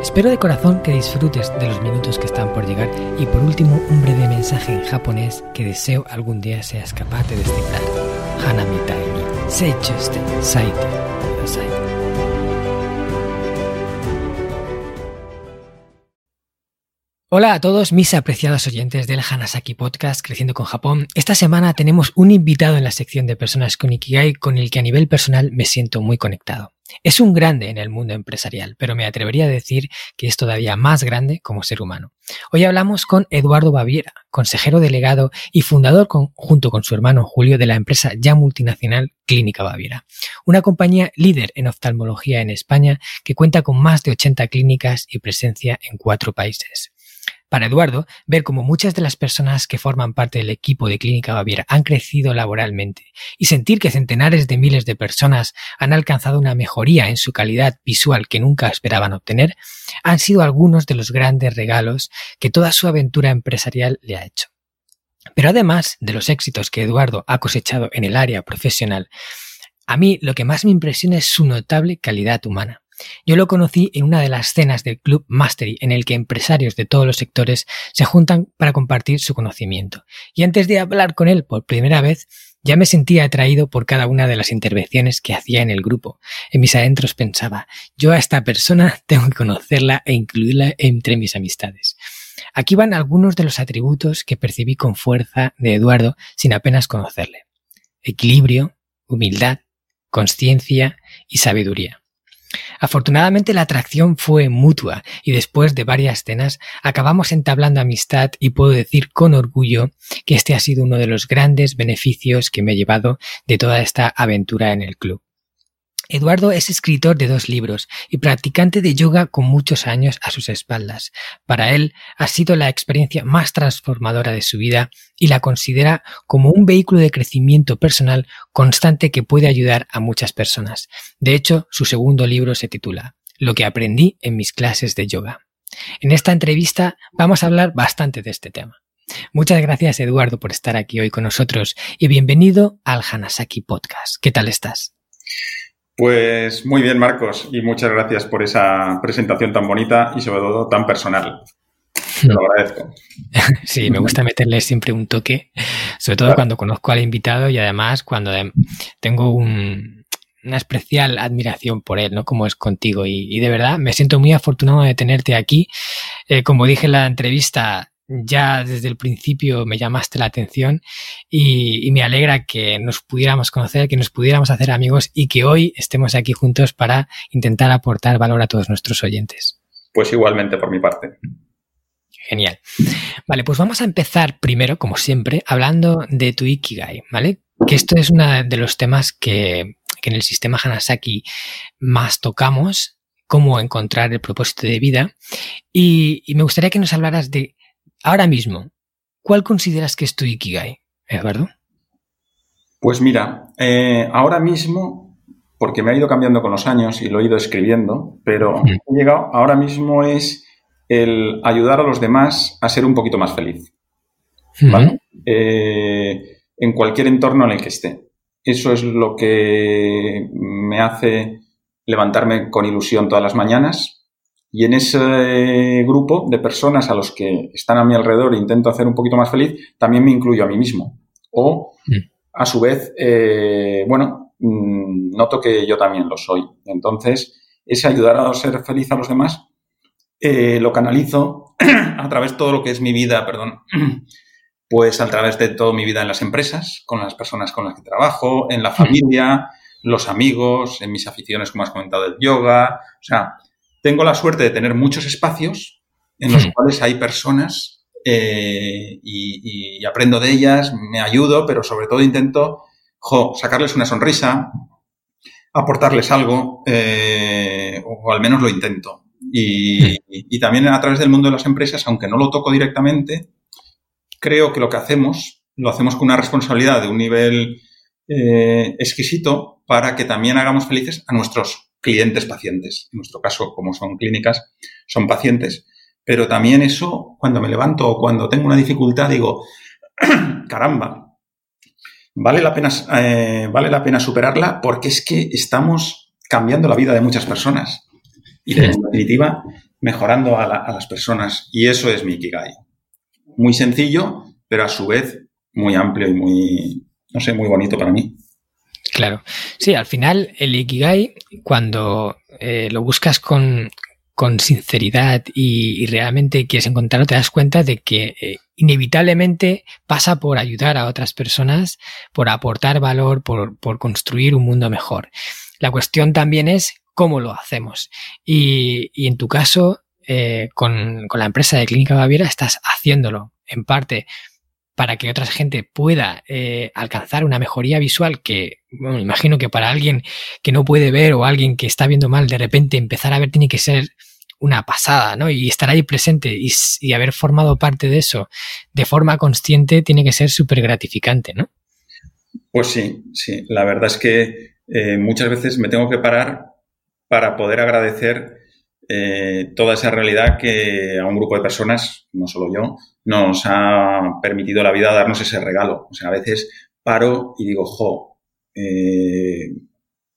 Espero de corazón que disfrutes de los minutos que están por llegar y por último un breve mensaje en japonés que deseo algún día seas capaz de descifrar. Hanami ni seichuste saite kudasai. Hola a todos mis apreciados oyentes del Hanasaki Podcast Creciendo con Japón. Esta semana tenemos un invitado en la sección de personas con Ikigai con el que a nivel personal me siento muy conectado. Es un grande en el mundo empresarial, pero me atrevería a decir que es todavía más grande como ser humano. Hoy hablamos con Eduardo Baviera, consejero delegado y fundador junto con su hermano Julio de la empresa ya multinacional Clínica Baviera, una compañía líder en oftalmología en España que cuenta con más de 80 clínicas y presencia en cuatro países. Para Eduardo, ver cómo muchas de las personas que forman parte del equipo de Clínica Baviera han crecido laboralmente y sentir que centenares de miles de personas han alcanzado una mejoría en su calidad visual que nunca esperaban obtener, han sido algunos de los grandes regalos que toda su aventura empresarial le ha hecho. Pero además de los éxitos que Eduardo ha cosechado en el área profesional, a mí lo que más me impresiona es su notable calidad humana. Yo lo conocí en una de las cenas del Club Mastery, en el que empresarios de todos los sectores se juntan para compartir su conocimiento. Y antes de hablar con él por primera vez, ya me sentía atraído por cada una de las intervenciones que hacía en el grupo. En mis adentros pensaba, yo a esta persona tengo que conocerla e incluirla entre mis amistades. Aquí van algunos de los atributos que percibí con fuerza de Eduardo sin apenas conocerle. Equilibrio, humildad, conciencia y sabiduría. Afortunadamente la atracción fue mutua y después de varias cenas acabamos entablando amistad y puedo decir con orgullo que este ha sido uno de los grandes beneficios que me he llevado de toda esta aventura en el club. Eduardo es escritor de dos libros y practicante de yoga con muchos años a sus espaldas. Para él ha sido la experiencia más transformadora de su vida y la considera como un vehículo de crecimiento personal constante que puede ayudar a muchas personas. De hecho, su segundo libro se titula Lo que aprendí en mis clases de yoga. En esta entrevista vamos a hablar bastante de este tema. Muchas gracias Eduardo por estar aquí hoy con nosotros y bienvenido al Hanasaki Podcast. ¿Qué tal estás? Pues muy bien, Marcos, y muchas gracias por esa presentación tan bonita y sobre todo tan personal. Te lo agradezco. Sí, me gusta meterle siempre un toque, sobre todo cuando conozco al invitado y además cuando tengo una especial admiración por él, ¿no? Como es contigo. Y, de verdad me siento muy afortunado de tenerte aquí. Eh, como dije en la entrevista, ya desde el principio me llamaste la atención y, me alegra que nos pudiéramos conocer, que nos pudiéramos hacer amigos y que hoy estemos aquí juntos para intentar aportar valor a todos nuestros oyentes. Pues igualmente por mi parte. Genial. Vale, pues vamos a empezar primero, como siempre, hablando de tu Ikigai, ¿vale? Que esto es uno de los temas que, que en el sistema Hanasaki más tocamos, cómo encontrar el propósito de vida. Y, y me gustaría que nos hablaras de ahora mismo, ¿cuál consideras que es tu Ikigai, Eduardo? Pues mira, eh, ahora mismo, porque me ha ido cambiando con los años y lo he ido escribiendo, pero he llegado, ahora mismo es el ayudar a los demás a ser un poquito más feliz. ¿Vale? Eh, en cualquier entorno en el que esté. Eso es lo que me hace levantarme con ilusión todas las mañanas, y en ese grupo de personas a los que están a mi alrededor e intento hacer un poquito más feliz, también me incluyo a mí mismo. O, mm. a su vez, eh, bueno, mm, noto que yo también lo soy. Entonces, ese ayudar a ser feliz a los demás, eh, lo canalizo a través de todo lo que es mi vida, perdón, pues a través de toda mi vida en las empresas, con las personas con las que trabajo, en la familia, los amigos, en mis aficiones, como has comentado, el yoga, o sea, tengo la suerte de tener muchos espacios en los hmm. cuales hay personas eh, y, aprendo de ellas, me ayudo, pero sobre todo intento sacarles una sonrisa, aportarles algo, eh, o, al menos lo intento. Hmm. Y, también a través del mundo de las empresas, aunque no lo toco directamente, creo que lo que hacemos lo hacemos con una responsabilidad de un nivel eh, exquisito para que también hagamos felices a nuestros clientes pacientes. En nuestro caso, como son clínicas, son pacientes. Pero también eso, cuando me levanto o cuando tengo una dificultad, digo, caramba, vale la pena, eh, vale la pena superarla porque es que estamos cambiando la vida de muchas personas. Y en definitiva, mejorando a, a, las personas. Y eso es mi Ikigai. Muy sencillo, pero a su vez muy amplio y muy, no sé, muy bonito para mí. Claro. Sí, al final el Ikigai, cuando eh, lo buscas con, con sinceridad y, realmente quieres encontrarlo, te das cuenta de que eh, inevitablemente pasa por ayudar a otras personas, por aportar valor, por, por construir un mundo mejor. La cuestión también es cómo lo hacemos. Y, y en tu caso, eh, con, con, la empresa de Clínica Baviera, estás haciéndolo en parte para que otra gente pueda eh, alcanzar una mejoría visual que, imagino que para alguien que no puede ver o alguien que está viendo mal, de repente empezar a ver tiene que ser una pasada, ¿no? Y estar ahí presente y, haber formado parte de eso de forma consciente tiene que ser súper gratificante, ¿no? Pues sí, sí. La verdad es que eh, muchas veces me tengo que parar para poder agradecer eh, toda esa realidad que a un grupo de personas, no solo yo, nos ha permitido la vida darnos ese regalo. O sea, a veces paro y digo, jo, eh,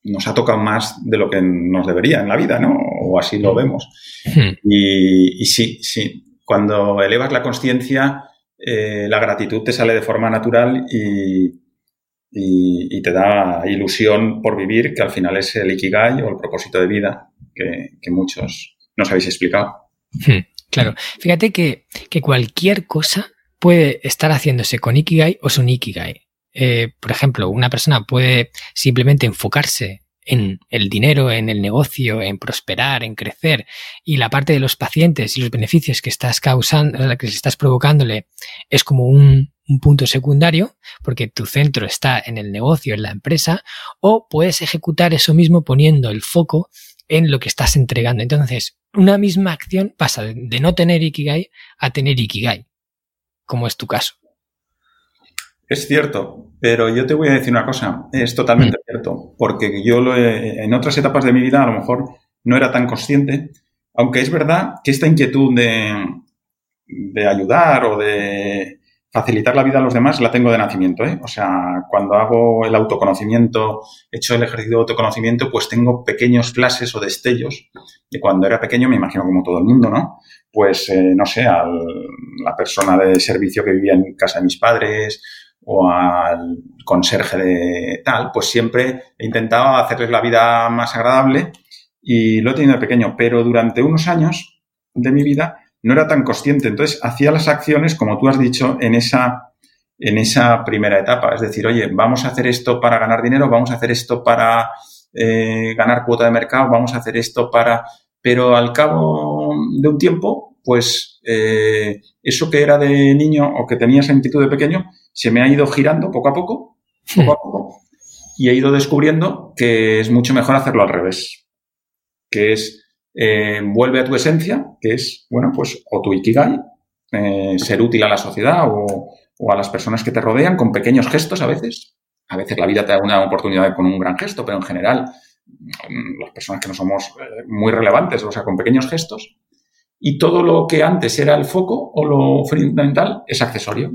nos ha tocado más de lo que nos debería en la vida, ¿no? O así lo vemos. Hmm. Y, sí, sí, cuando elevas la conciencia, eh, la gratitud te sale de forma natural y, y, te da ilusión por vivir, que al final es el ikigai o el propósito de vida que, muchos nos habéis explicado. Hmm, claro, fíjate que, cualquier cosa puede estar haciéndose con Ikigai o sin Ikigai. Eh, por ejemplo, una persona puede simplemente enfocarse en el dinero, en el negocio, en prosperar, en crecer, y la parte de los pacientes y los beneficios que estás causando, que estás provocándole, es como un punto secundario, porque tu centro está en el negocio, en la empresa, o puedes ejecutar eso mismo poniendo el foco en lo que estás entregando. Entonces, una misma acción pasa de no tener Ikigai a tener Ikigai, como es tu caso. Es cierto, pero yo te voy a decir una cosa, es totalmente mm. cierto, porque yo lo en otras etapas de mi vida a lo mejor no era tan consciente, aunque es verdad que esta inquietud de, de ayudar o de facilitar la vida a los demás la tengo de nacimiento. ¿eh? O sea, cuando hago el autoconocimiento, hecho el ejercicio de autoconocimiento, pues tengo pequeños clases o destellos de cuando era pequeño, me imagino como todo el mundo, ¿no? Pues, eh, no sé, a la persona de servicio que vivía en casa de mis padres o al conserje de tal, pues siempre he intentado hacerles la vida más agradable y lo he tenido de pequeño, pero durante unos años de mi vida no era tan consciente. Entonces, hacía las acciones, como tú has dicho, en esa, en esa primera etapa. Es decir, oye, vamos a hacer esto para ganar dinero, vamos a hacer esto para eh, ganar cuota de mercado, vamos a hacer esto para... Pero al cabo de un tiempo, pues eh, eso que era de niño o que tenía esa de pequeño, se me ha ido girando poco a poco, poco a poco, y he ido descubriendo que es mucho mejor hacerlo al revés, que es eh, vuelve a tu esencia, que es, bueno, pues o tu ikigai, eh, ser útil a la sociedad o, a las personas que te rodean con pequeños gestos a veces. A veces la vida te da una oportunidad con un gran gesto, pero en general mm, las personas que no somos eh, muy relevantes, o sea, con pequeños gestos. Y todo lo que antes era el foco o lo fundamental es accesorio.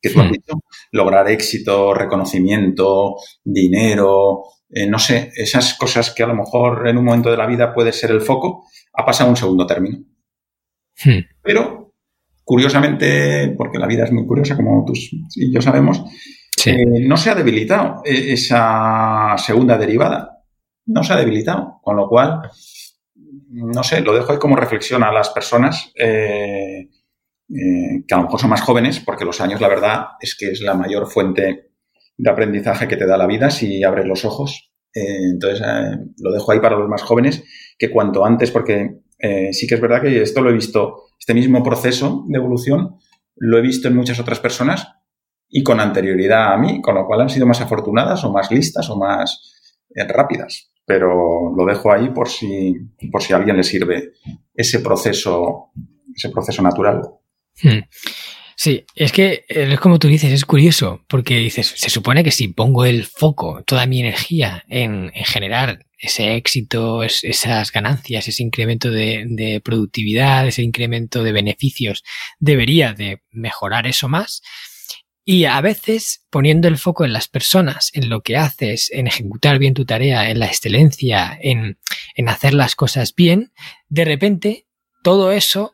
Que tú has hmm. dicho, lograr éxito, reconocimiento, dinero, eh, no sé, esas cosas que a lo mejor en un momento de la vida puede ser el foco, ha pasado a un segundo término. Hmm. Pero, curiosamente, porque la vida es muy curiosa, como tú y yo sabemos, eh, no se ha debilitado eh, esa segunda derivada. No se ha debilitado. Con lo cual, no sé, lo dejo ahí como reflexión a las personas que a lo mejor son más jóvenes, porque los años, la verdad, es que es la mayor fuente de aprendizaje que te da la vida si abres los ojos. Eh, entonces, eh, lo dejo ahí para los más jóvenes, que cuanto antes, porque eh, sí que es verdad que esto lo he visto, este mismo proceso de evolución, lo he visto en muchas otras personas y con anterioridad a mí, con lo cual han sido más afortunadas o más listas o más rápidas. Pero lo dejo ahí por si, por si a alguien le sirve ese proceso, ese proceso natural. Hmm. Sí, es que eh, es como tú dices, es curioso, porque dices, se supone que si pongo el foco, toda mi energía en, generar ese éxito, esas ganancias, ese incremento de, productividad, ese incremento de beneficios, debería de mejorar eso más. Y a veces poniendo el foco en las personas, en lo que haces, en ejecutar bien tu tarea, en la excelencia, en, en hacer las cosas bien, de repente todo eso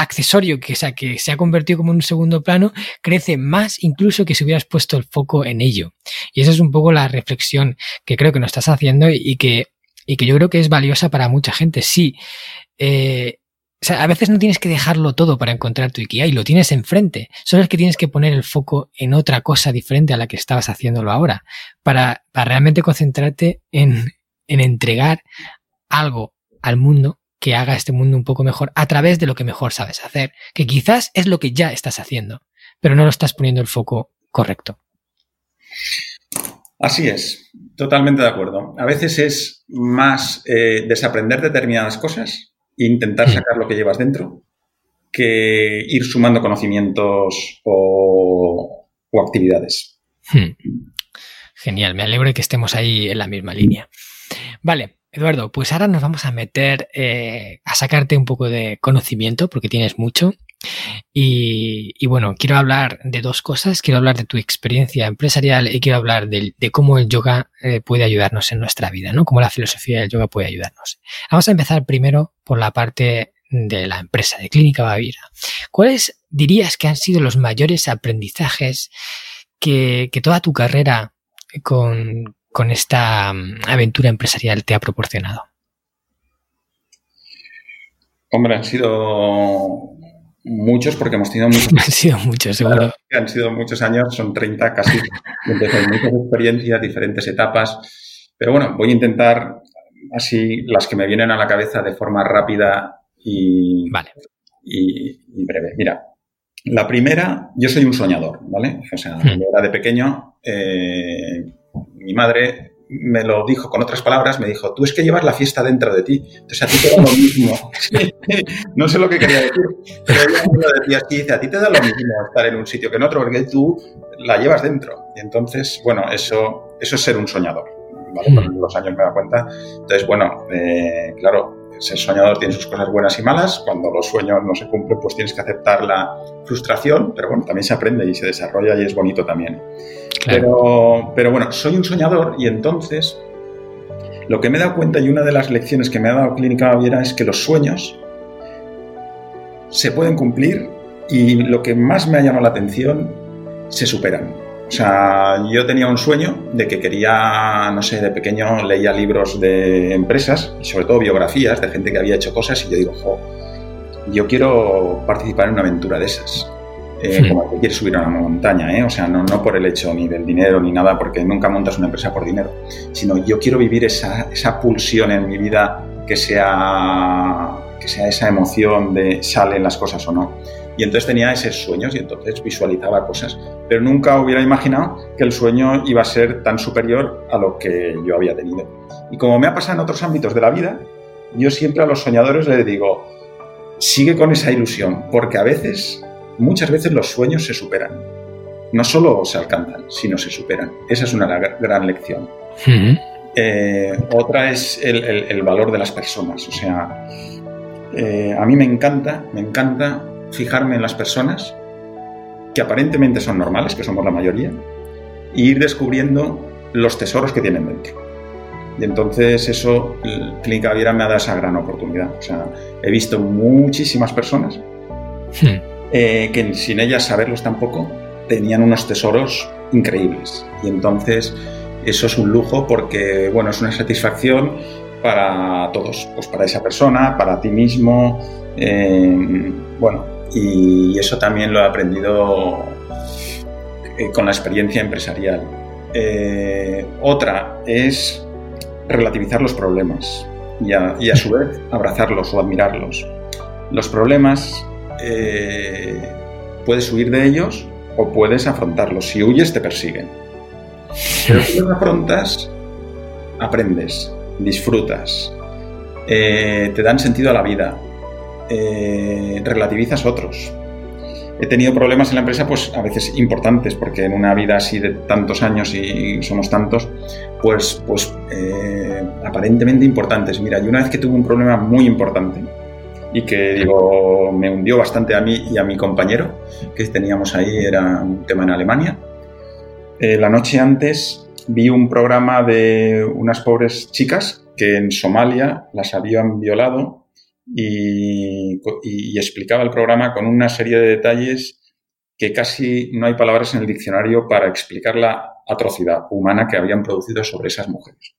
accesorio que, sea, que se ha convertido como en un segundo plano crece más incluso que si hubieras puesto el foco en ello. Y esa es un poco la reflexión que creo que nos estás haciendo y que, y que yo creo que es valiosa para mucha gente. Sí, eh, o sea, a veces no tienes que dejarlo todo para encontrar tu y lo tienes enfrente. Solo es que tienes que poner el foco en otra cosa diferente a la que estabas haciéndolo ahora, para, para realmente concentrarte en, en entregar algo al mundo que haga este mundo un poco mejor a través de lo que mejor sabes hacer, que quizás es lo que ya estás haciendo, pero no lo estás poniendo el foco correcto. Así es, totalmente de acuerdo. A veces es más eh, desaprender determinadas cosas e intentar hmm. sacar lo que llevas dentro que ir sumando conocimientos o, actividades. Hmm. Genial, me alegro de que estemos ahí en la misma línea. Vale, Eduardo, pues ahora nos vamos a meter eh, a sacarte un poco de conocimiento, porque tienes mucho. Y, bueno, quiero hablar de dos cosas. Quiero hablar de tu experiencia empresarial y quiero hablar de, cómo el yoga eh, puede ayudarnos en nuestra vida, ¿no? Cómo la filosofía del yoga puede ayudarnos. Vamos a empezar primero por la parte de la empresa, de Clínica Baviera. ¿Cuáles dirías que han sido los mayores aprendizajes que, que toda tu carrera con, con esta mm, aventura empresarial te ha proporcionado? Hombre, han sido muchos porque hemos tenido muchos. han sido muchos, seguro. Han sido muchos años, son 30 casi. Entonces, muchas experiencias, diferentes etapas. Pero bueno, voy a intentar así las que me vienen a la cabeza de forma rápida y, vale. y, breve. Mira, la primera, yo soy un soñador, ¿vale? O sea, hmm. era de pequeño, eh, mi madre me lo dijo con otras palabras, me dijo, tú es que llevas la fiesta dentro de ti, entonces a ti te da lo mismo. no sé lo que quería decir, pero ella me lo decía así, dice, a ti te da lo mismo estar en un sitio que en otro, porque tú la llevas dentro. Y entonces, bueno, eso, eso es ser un soñador, ¿vale? Con hmm. los años me da cuenta. Entonces, bueno, eh, claro, ser soñador tiene sus cosas buenas y malas. Cuando los sueños no se cumplen, pues tienes que aceptar la frustración, pero bueno, también se aprende y se desarrolla y es bonito también. Pero, pero bueno, soy un soñador y entonces lo que me he dado cuenta y una de las lecciones que me ha dado Clínica Baviera es que los sueños se pueden cumplir y lo que más me ha llamado la atención se superan. O sea, yo tenía un sueño de que quería, no sé, de pequeño leía libros de empresas y sobre todo biografías de gente que había hecho cosas y yo digo, jo, yo quiero participar en una aventura de esas. Eh, como que quieres subir a una montaña, ¿eh? o sea, no, no por el hecho ni del dinero ni nada, porque nunca montas una empresa por dinero, sino yo quiero vivir esa, esa pulsión en mi vida que sea, que sea esa emoción de salen las cosas o no. Y entonces tenía esos sueños y entonces visualizaba cosas. Pero nunca hubiera imaginado que el sueño iba a ser tan superior a lo que yo había tenido. Y como me ha pasado en otros ámbitos de la vida, yo siempre a los soñadores les digo, sigue con esa ilusión, porque a veces, muchas veces los sueños se superan. No solo se alcanzan, sino se superan. Esa es una gran lección. Eh, otra es el, valor de las personas. O sea, eh, a mí me encanta, me encanta fijarme en las personas que aparentemente son normales, que somos la mayoría, e ir descubriendo los tesoros que tienen dentro. Y entonces eso, Clínica Viera me ha dado esa gran oportunidad. O sea, he visto muchísimas personas hmm. Eh, que sin ellas saberlos tampoco tenían unos tesoros increíbles. Y entonces eso es un lujo porque, bueno, es una satisfacción para todos, pues para esa persona, para ti mismo, eh, bueno, y eso también lo he aprendido eh, con la experiencia empresarial. Otra es relativizar los problemas y a, su vez abrazarlos o admirarlos. Los problemas eh, puedes huir de ellos o puedes afrontarlos. Si huyes te persiguen. Pero si los afrontas, aprendes, disfrutas, te dan sentido a la vida, eh, relativizas otros. he tenido problemas en la empresa, pues a veces importantes, porque en una vida así de tantos años y somos tantos, pues, pues eh, aparentemente importantes. Mira, yo una vez que tuve un problema muy importante y que digo, me hundió bastante a mí y a mi compañero que teníamos ahí, era un tema en Alemania. Eh, la noche antes vi un programa de unas pobres chicas que en Somalia las habían violado y, explicaba el programa con una serie de detalles que casi no hay palabras en el diccionario para explicar la atrocidad humana que habían producido sobre esas mujeres.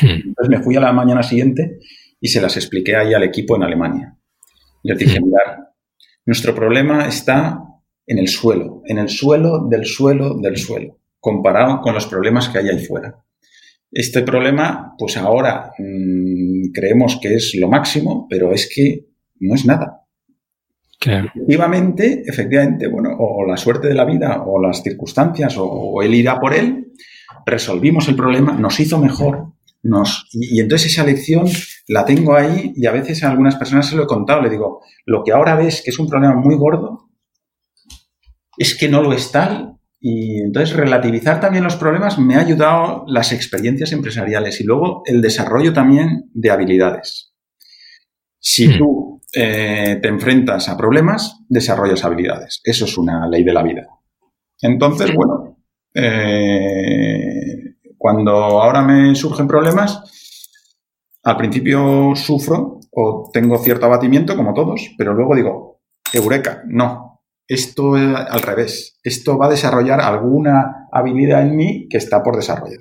Hmm. Entonces me fui a la mañana siguiente y se las expliqué ahí al equipo en Alemania. Les dije, mirad, nuestro problema está en el suelo, en el suelo del suelo del suelo, comparado con los problemas que hay ahí fuera. Este problema, pues ahora mm, creemos que es lo máximo, pero es que no es nada. Efectivamente, efectivamente, bueno, o, la suerte de la vida, o las circunstancias, o, él irá por él, resolvimos el problema, nos hizo mejor, nos, y, entonces esa lección la tengo ahí y a veces a algunas personas se lo he contado, le digo, lo que ahora ves que es un problema muy gordo, es que no lo es tal, y entonces relativizar también los problemas me ha ayudado las experiencias empresariales y luego el desarrollo también de habilidades. Si hmm. tú eh, te enfrentas a problemas, desarrollas habilidades. Eso es una ley de la vida. Entonces, bueno, eh, cuando ahora me surgen problemas, al principio sufro o tengo cierto abatimiento, como todos, pero luego digo, eureka, no, esto es al revés, esto va a desarrollar alguna habilidad en mí que está por desarrollar.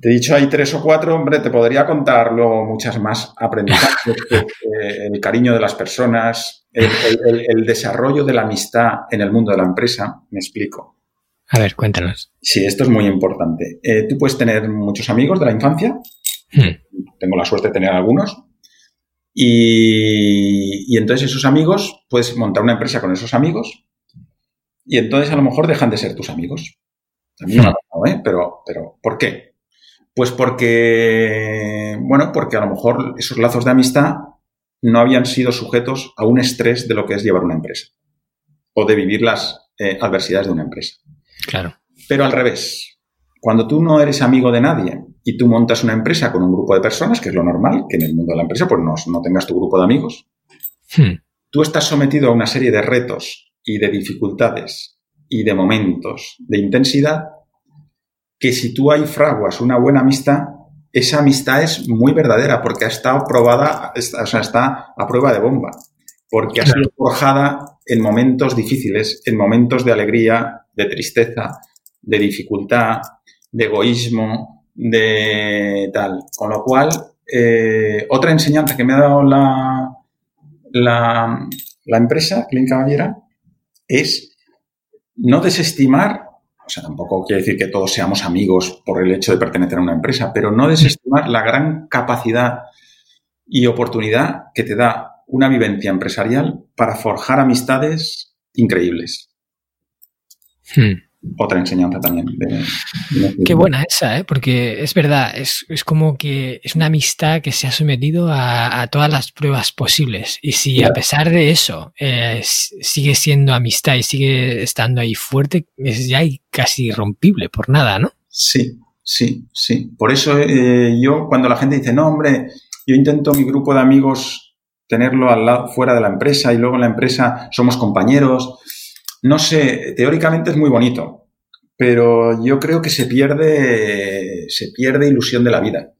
Te he dicho hay tres o cuatro, hombre, te podría contarlo muchas más aprendizajes, eh, el cariño de las personas, el, desarrollo de la amistad en el mundo de la empresa, me explico. A ver, cuéntanos. Sí, esto es muy importante. Eh, tú puedes tener muchos amigos de la infancia, hmm. tengo la suerte de tener algunos, y, entonces esos amigos, puedes montar una empresa con esos amigos, y entonces a lo mejor dejan de ser tus amigos. También me ha pasado, ¿eh? Pero, pero, ¿por qué? Pues porque, bueno, porque a lo mejor esos lazos de amistad no habían sido sujetos a un estrés de lo que es llevar una empresa o de vivir las eh, adversidades de una empresa. Claro. Pero al revés, cuando tú no eres amigo de nadie y tú montas una empresa con un grupo de personas, que es lo normal, que en el mundo de la empresa pues no, tengas tu grupo de amigos, hmm. tú estás sometido a una serie de retos y de dificultades y de momentos de intensidad que si tú hay fraguas una buena amistad, esa amistad es muy verdadera porque ha estado probada, o sea, está a prueba de bomba, porque ha sido forjada en momentos difíciles, en momentos de alegría, de tristeza, de dificultad, de egoísmo, de tal. Con lo cual, eh, otra enseñanza que me ha dado la, la, la empresa, Clínica Caballera, es no desestimar o sea, tampoco quiere decir que todos seamos amigos por el hecho de pertenecer a una empresa, pero no desestimar la gran capacidad y oportunidad que te da una vivencia empresarial para forjar amistades increíbles. Hmm otra enseñanza también. Qué buena esa, ¿eh? porque es verdad, es, como que es una amistad que se ha sometido a, todas las pruebas posibles. Y si a pesar de eso eh, sigue siendo amistad y sigue estando ahí fuerte, es ya casi irrompible por nada, ¿no? Sí, sí, sí. Por eso eh, yo, cuando la gente dice, no, hombre, yo intento mi grupo de amigos tenerlo al lado, fuera de la empresa y luego en la empresa somos compañeros no sé, teóricamente es muy bonito, pero yo creo que se pierde, se pierde ilusión de la vida.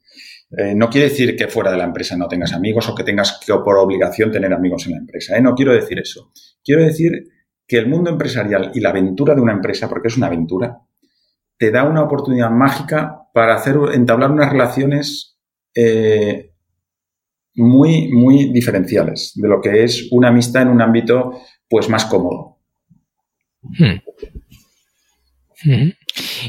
Eh, no quiere decir que fuera de la empresa no tengas amigos o que tengas que por obligación tener amigos en la empresa. ¿eh? No quiero decir eso. Quiero decir que el mundo empresarial y la aventura de una empresa, porque es una aventura, te da una oportunidad mágica para hacer, entablar unas relaciones eh, muy, muy diferenciales de lo que es una amistad en un ámbito pues más cómodo. Hmm. Hmm.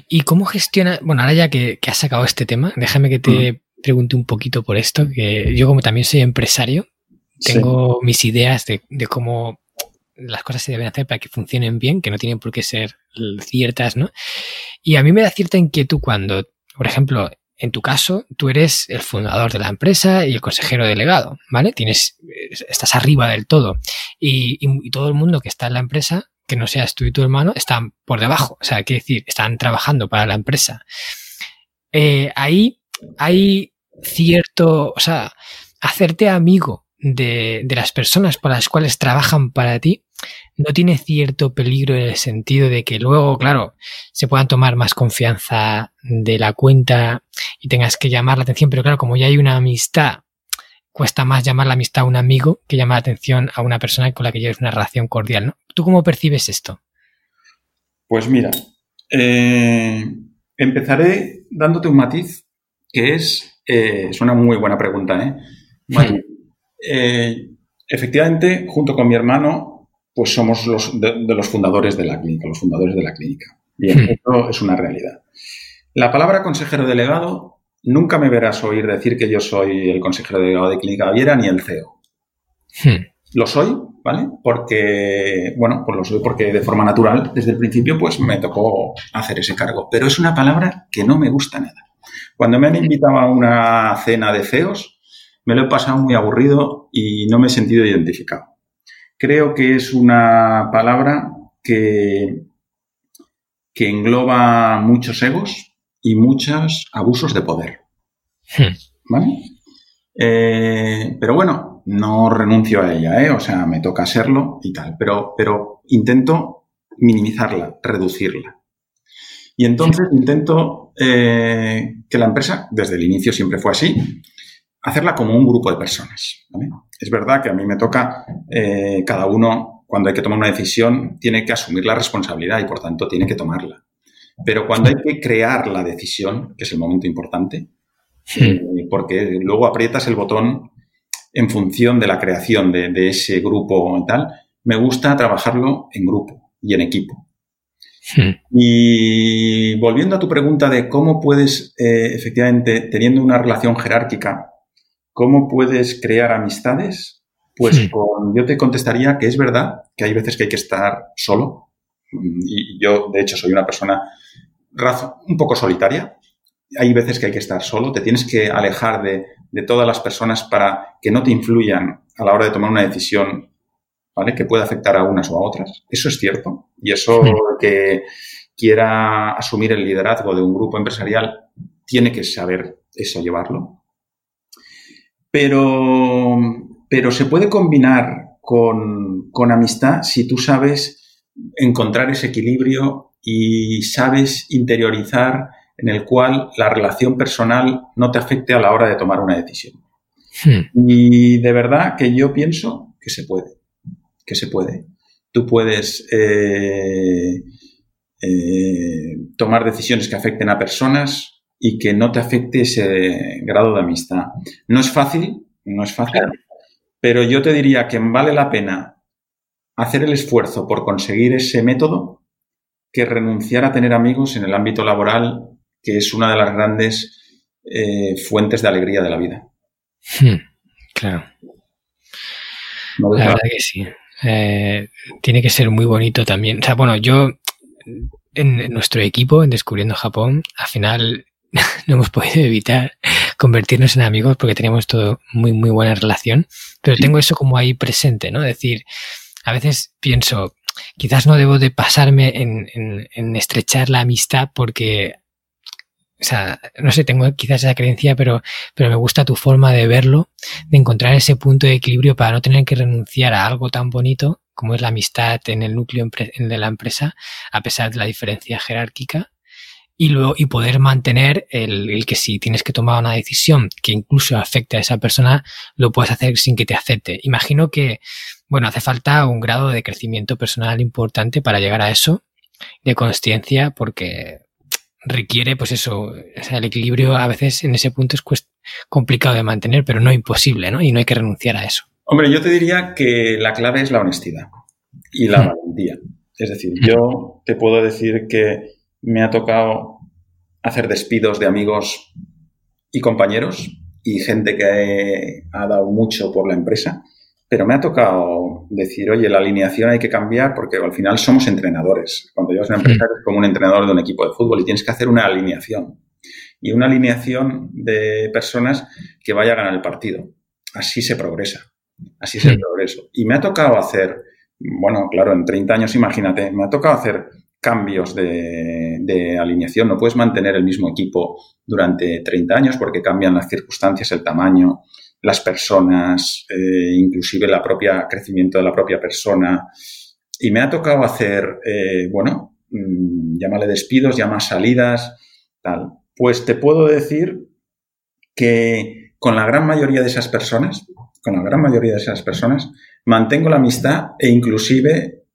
¿Y cómo gestiona? Bueno, ahora ya que, has sacado este tema, déjame que te hmm. pregunte un poquito por esto, que yo como también soy empresario, tengo mis ideas de, cómo las cosas se deben hacer para que funcionen bien, que no tienen por qué ser ciertas, ¿no? Y a mí me da cierta inquietud cuando, por ejemplo, en tu caso, tú eres el fundador de la empresa y el consejero delegado, ¿vale? Tienes, estás arriba del todo. Y, todo el mundo que está en la empresa, que no seas tú y tu hermano, están por debajo. O sea, quiere decir, están trabajando para la empresa. Eh, ahí hay cierto, o sea, hacerte amigo de, de las personas para las cuales trabajan para ti, no tiene cierto peligro en el sentido de que luego, claro, se puedan tomar más confianza de la cuenta y tengas que llamar la atención, pero claro, como ya hay una amistad, cuesta más llamar la amistad a un amigo que llamar la atención a una persona con la que lleves una relación cordial, ¿no? ¿Tú cómo percibes esto? Pues mira, eh, empezaré dándote un matiz que es, eh, es una muy buena pregunta, ¿eh? eh efectivamente, junto con mi hermano, pues somos los de, los fundadores de la clínica, los fundadores de la clínica. Bien, hmm. esto es una realidad. La palabra consejero delegado, nunca me verás oír decir que yo soy el consejero delegado de Clínica Baviera ni el CEO. Hmm. Lo soy, ¿vale? Porque, bueno, pues lo soy porque de forma natural, desde el principio, pues me tocó hacer ese cargo. Pero es una palabra que no me gusta nada. Cuando me han invitado a una cena de CEOs, me lo he pasado muy aburrido y no me he sentido identificado creo que es una palabra que, que engloba muchos egos y muchos abusos de poder. Hmm. ¿Vale? Eh, pero bueno, no renuncio a ella, ¿eh? o sea, me toca serlo y tal, pero, pero intento minimizarla, reducirla. Y entonces intento eh, que la empresa, desde el inicio siempre fue así, hacerla como un grupo de personas. Es verdad que a mí me toca, eh, cada uno, cuando hay que tomar una decisión, tiene que asumir la responsabilidad y por tanto tiene que tomarla. Pero cuando hay que crear la decisión, que es el momento importante, eh, porque luego aprietas el botón en función de la creación de, ese grupo y tal, me gusta trabajarlo en grupo y en equipo. Y volviendo a tu pregunta de cómo puedes, eh, efectivamente, teniendo una relación jerárquica, ¿Cómo puedes crear amistades? Pues yo te contestaría que es verdad que hay veces que hay que estar solo. Y yo, de hecho, soy una persona un poco solitaria. Hay veces que hay que estar solo. Te tienes que alejar de, todas las personas para que no te influyan a la hora de tomar una decisión ¿vale? que pueda afectar a unas o a otras. Eso es cierto. Y eso que quiera asumir el liderazgo de un grupo empresarial tiene que saber eso llevarlo pero, pero se puede combinar con, con amistad si tú sabes encontrar ese equilibrio y sabes interiorizar en el cual la relación personal no te afecte a la hora de tomar una decisión. Hmm. Y de verdad que yo pienso que se puede, que se puede. Tú puedes eh, eh, tomar decisiones que afecten a personas y que no te afecte ese grado de amistad. No es fácil, no es fácil, pero yo te diría que vale la pena hacer el esfuerzo por conseguir ese método que renunciar a tener amigos en el ámbito laboral, que es una de las grandes eh, fuentes de alegría de la vida. Hmm, claro. la verdad que sí. Eh, tiene que ser muy bonito también. O sea, bueno, yo en nuestro equipo, en Descubriendo Japón, al final no hemos podido evitar convertirnos en amigos porque teníamos todo muy, muy buena relación, pero tengo eso como ahí presente, ¿no? Es decir, a veces pienso, quizás no debo de pasarme en, estrechar la amistad porque, o sea, no sé, tengo quizás esa creencia, pero, pero me gusta tu forma de verlo, de encontrar ese punto de equilibrio para no tener que renunciar a algo tan bonito como es la amistad en el núcleo de la empresa, a pesar de la diferencia jerárquica y luego y poder mantener el, que si tienes que tomar una decisión que incluso afecte a esa persona, lo puedes hacer sin que te acepte. Imagino que, bueno, hace falta un grado de crecimiento personal importante para llegar a eso, de consciencia, porque requiere, pues eso, o el equilibrio a veces en ese punto es complicado de mantener, pero no imposible, ¿no? Y no hay que renunciar a eso. Hombre, yo te diría que la clave es la honestidad y la hmm. valentía. Es decir, yo te puedo decir que me ha tocado hacer despidos de amigos y compañeros y gente que ha dado mucho por la empresa, pero me ha tocado decir, oye, la alineación hay que cambiar porque al final somos entrenadores. Cuando llevas una empresa eres como un entrenador de un equipo de fútbol y tienes que hacer una alineación. y una alineación de personas que vaya a ganar el partido. Así se progresa, así es el progreso. Y me ha tocado hacer, bueno, claro, en 30 años, imagínate, me ha tocado hacer cambios de, alineación. No puedes mantener el mismo equipo durante 30 años porque cambian las circunstancias, el tamaño, las personas, eh, inclusive el propia crecimiento de la propia persona. Y me ha tocado hacer, eh, bueno, mmm, llámale despidos, llama salidas, tal. Pues te puedo decir que con la gran mayoría de esas personas, con la gran mayoría de esas personas, mantengo la amistad e inclusive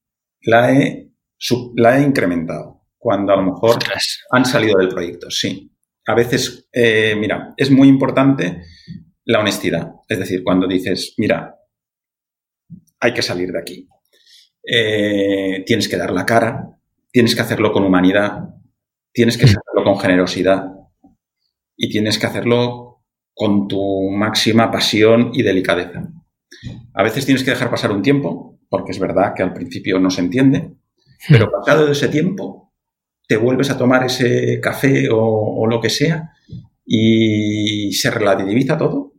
la he la he incrementado cuando a lo mejor han salido del proyecto, sí. A veces, eh, mira, es muy importante la honestidad. Es decir, cuando dices, mira, hay que salir de aquí. Eh, tienes que dar la cara, tienes que hacerlo con humanidad, tienes que hacerlo con generosidad y tienes que hacerlo con tu máxima pasión y delicadeza. A veces tienes que dejar pasar un tiempo, porque es verdad que al principio no se entiende, pero pasado ese tiempo, te vuelves a tomar ese café o, lo que sea y se relativiza todo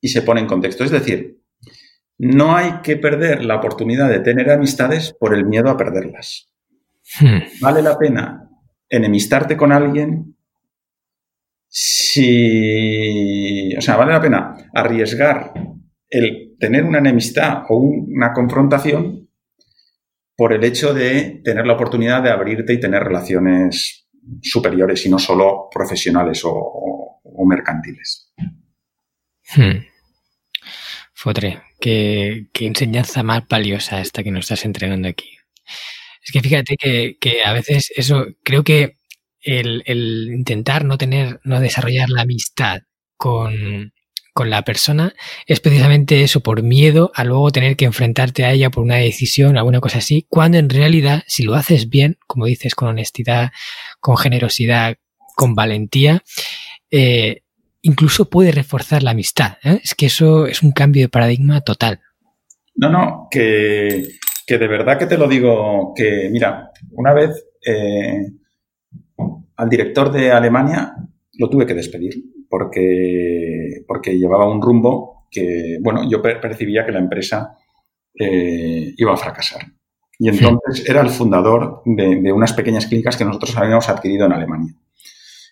y se pone en contexto. Es decir, no hay que perder la oportunidad de tener amistades por el miedo a perderlas. Hmm. Vale la pena enemistarte con alguien si, o sea, vale la pena arriesgar el tener una enemistad o una confrontación por el hecho de tener la oportunidad de abrirte y tener relaciones superiores y no solo profesionales o, mercantiles. Hmm. Fotre, qué, enseñanza más valiosa esta que nos estás entregando aquí. Es que fíjate que, a veces eso, creo que el, intentar no tener, no desarrollar la amistad con, con la persona es precisamente eso, por miedo a luego tener que enfrentarte a ella por una decisión, alguna cosa así, cuando en realidad, si lo haces bien, como dices, con honestidad, con generosidad, con valentía, eh, incluso puede reforzar la amistad. ¿eh? Es que eso es un cambio de paradigma total. No, no, que, que de verdad que te lo digo, que mira, una vez eh, al director de Alemania lo tuve que despedir porque, porque llevaba un rumbo que, bueno, yo percibía que la empresa eh, iba a fracasar. Y entonces era el fundador de, unas pequeñas clínicas que nosotros habíamos adquirido en Alemania.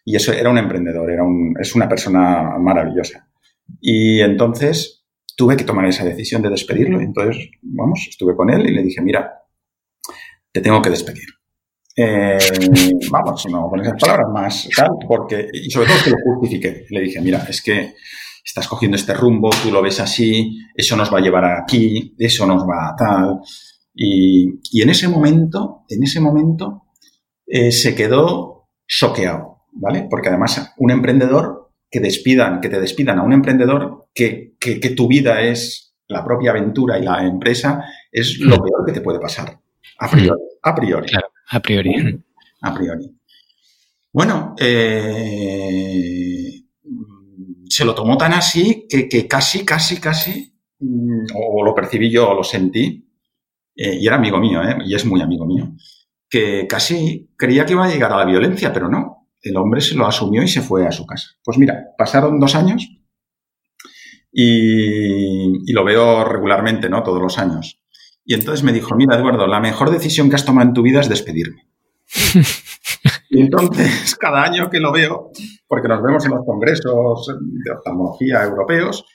Y eso era un emprendedor, era un, es una persona maravillosa. Y entonces tuve que tomar esa decisión de despedirlo. Entonces, vamos, estuve con él y le dije, mira, te tengo que despedir. Eh, vamos, no con esas palabras más tal, porque, y sobre todo que lo justifiqué. Le dije, mira, es que estás cogiendo este rumbo, tú lo ves así, eso nos va a llevar aquí, eso nos va a tal. Y, y en ese momento, en ese momento, eh, se quedó choqueado, ¿vale? Porque además un emprendedor, que despidan, que te despidan a un emprendedor, que, que, que tu vida es la propia aventura y la empresa, es lo peor que te puede pasar. A priori. A priori. Claro. A priori. A priori. Bueno, eh, se lo tomó tan así que, casi, casi, casi, mm, o lo percibí yo o lo sentí, eh, y era amigo mío, eh, y es muy amigo mío, que casi creía que iba a llegar a la violencia, pero no. El hombre se lo asumió y se fue a su casa. Pues mira, pasaron dos años y, y lo veo regularmente, ¿no? Todos los años. Y entonces me dijo, mira, Eduardo, la mejor decisión que has tomado en tu vida es despedirme. y entonces, cada año que lo veo, porque nos vemos en los congresos de oftalmología europeos,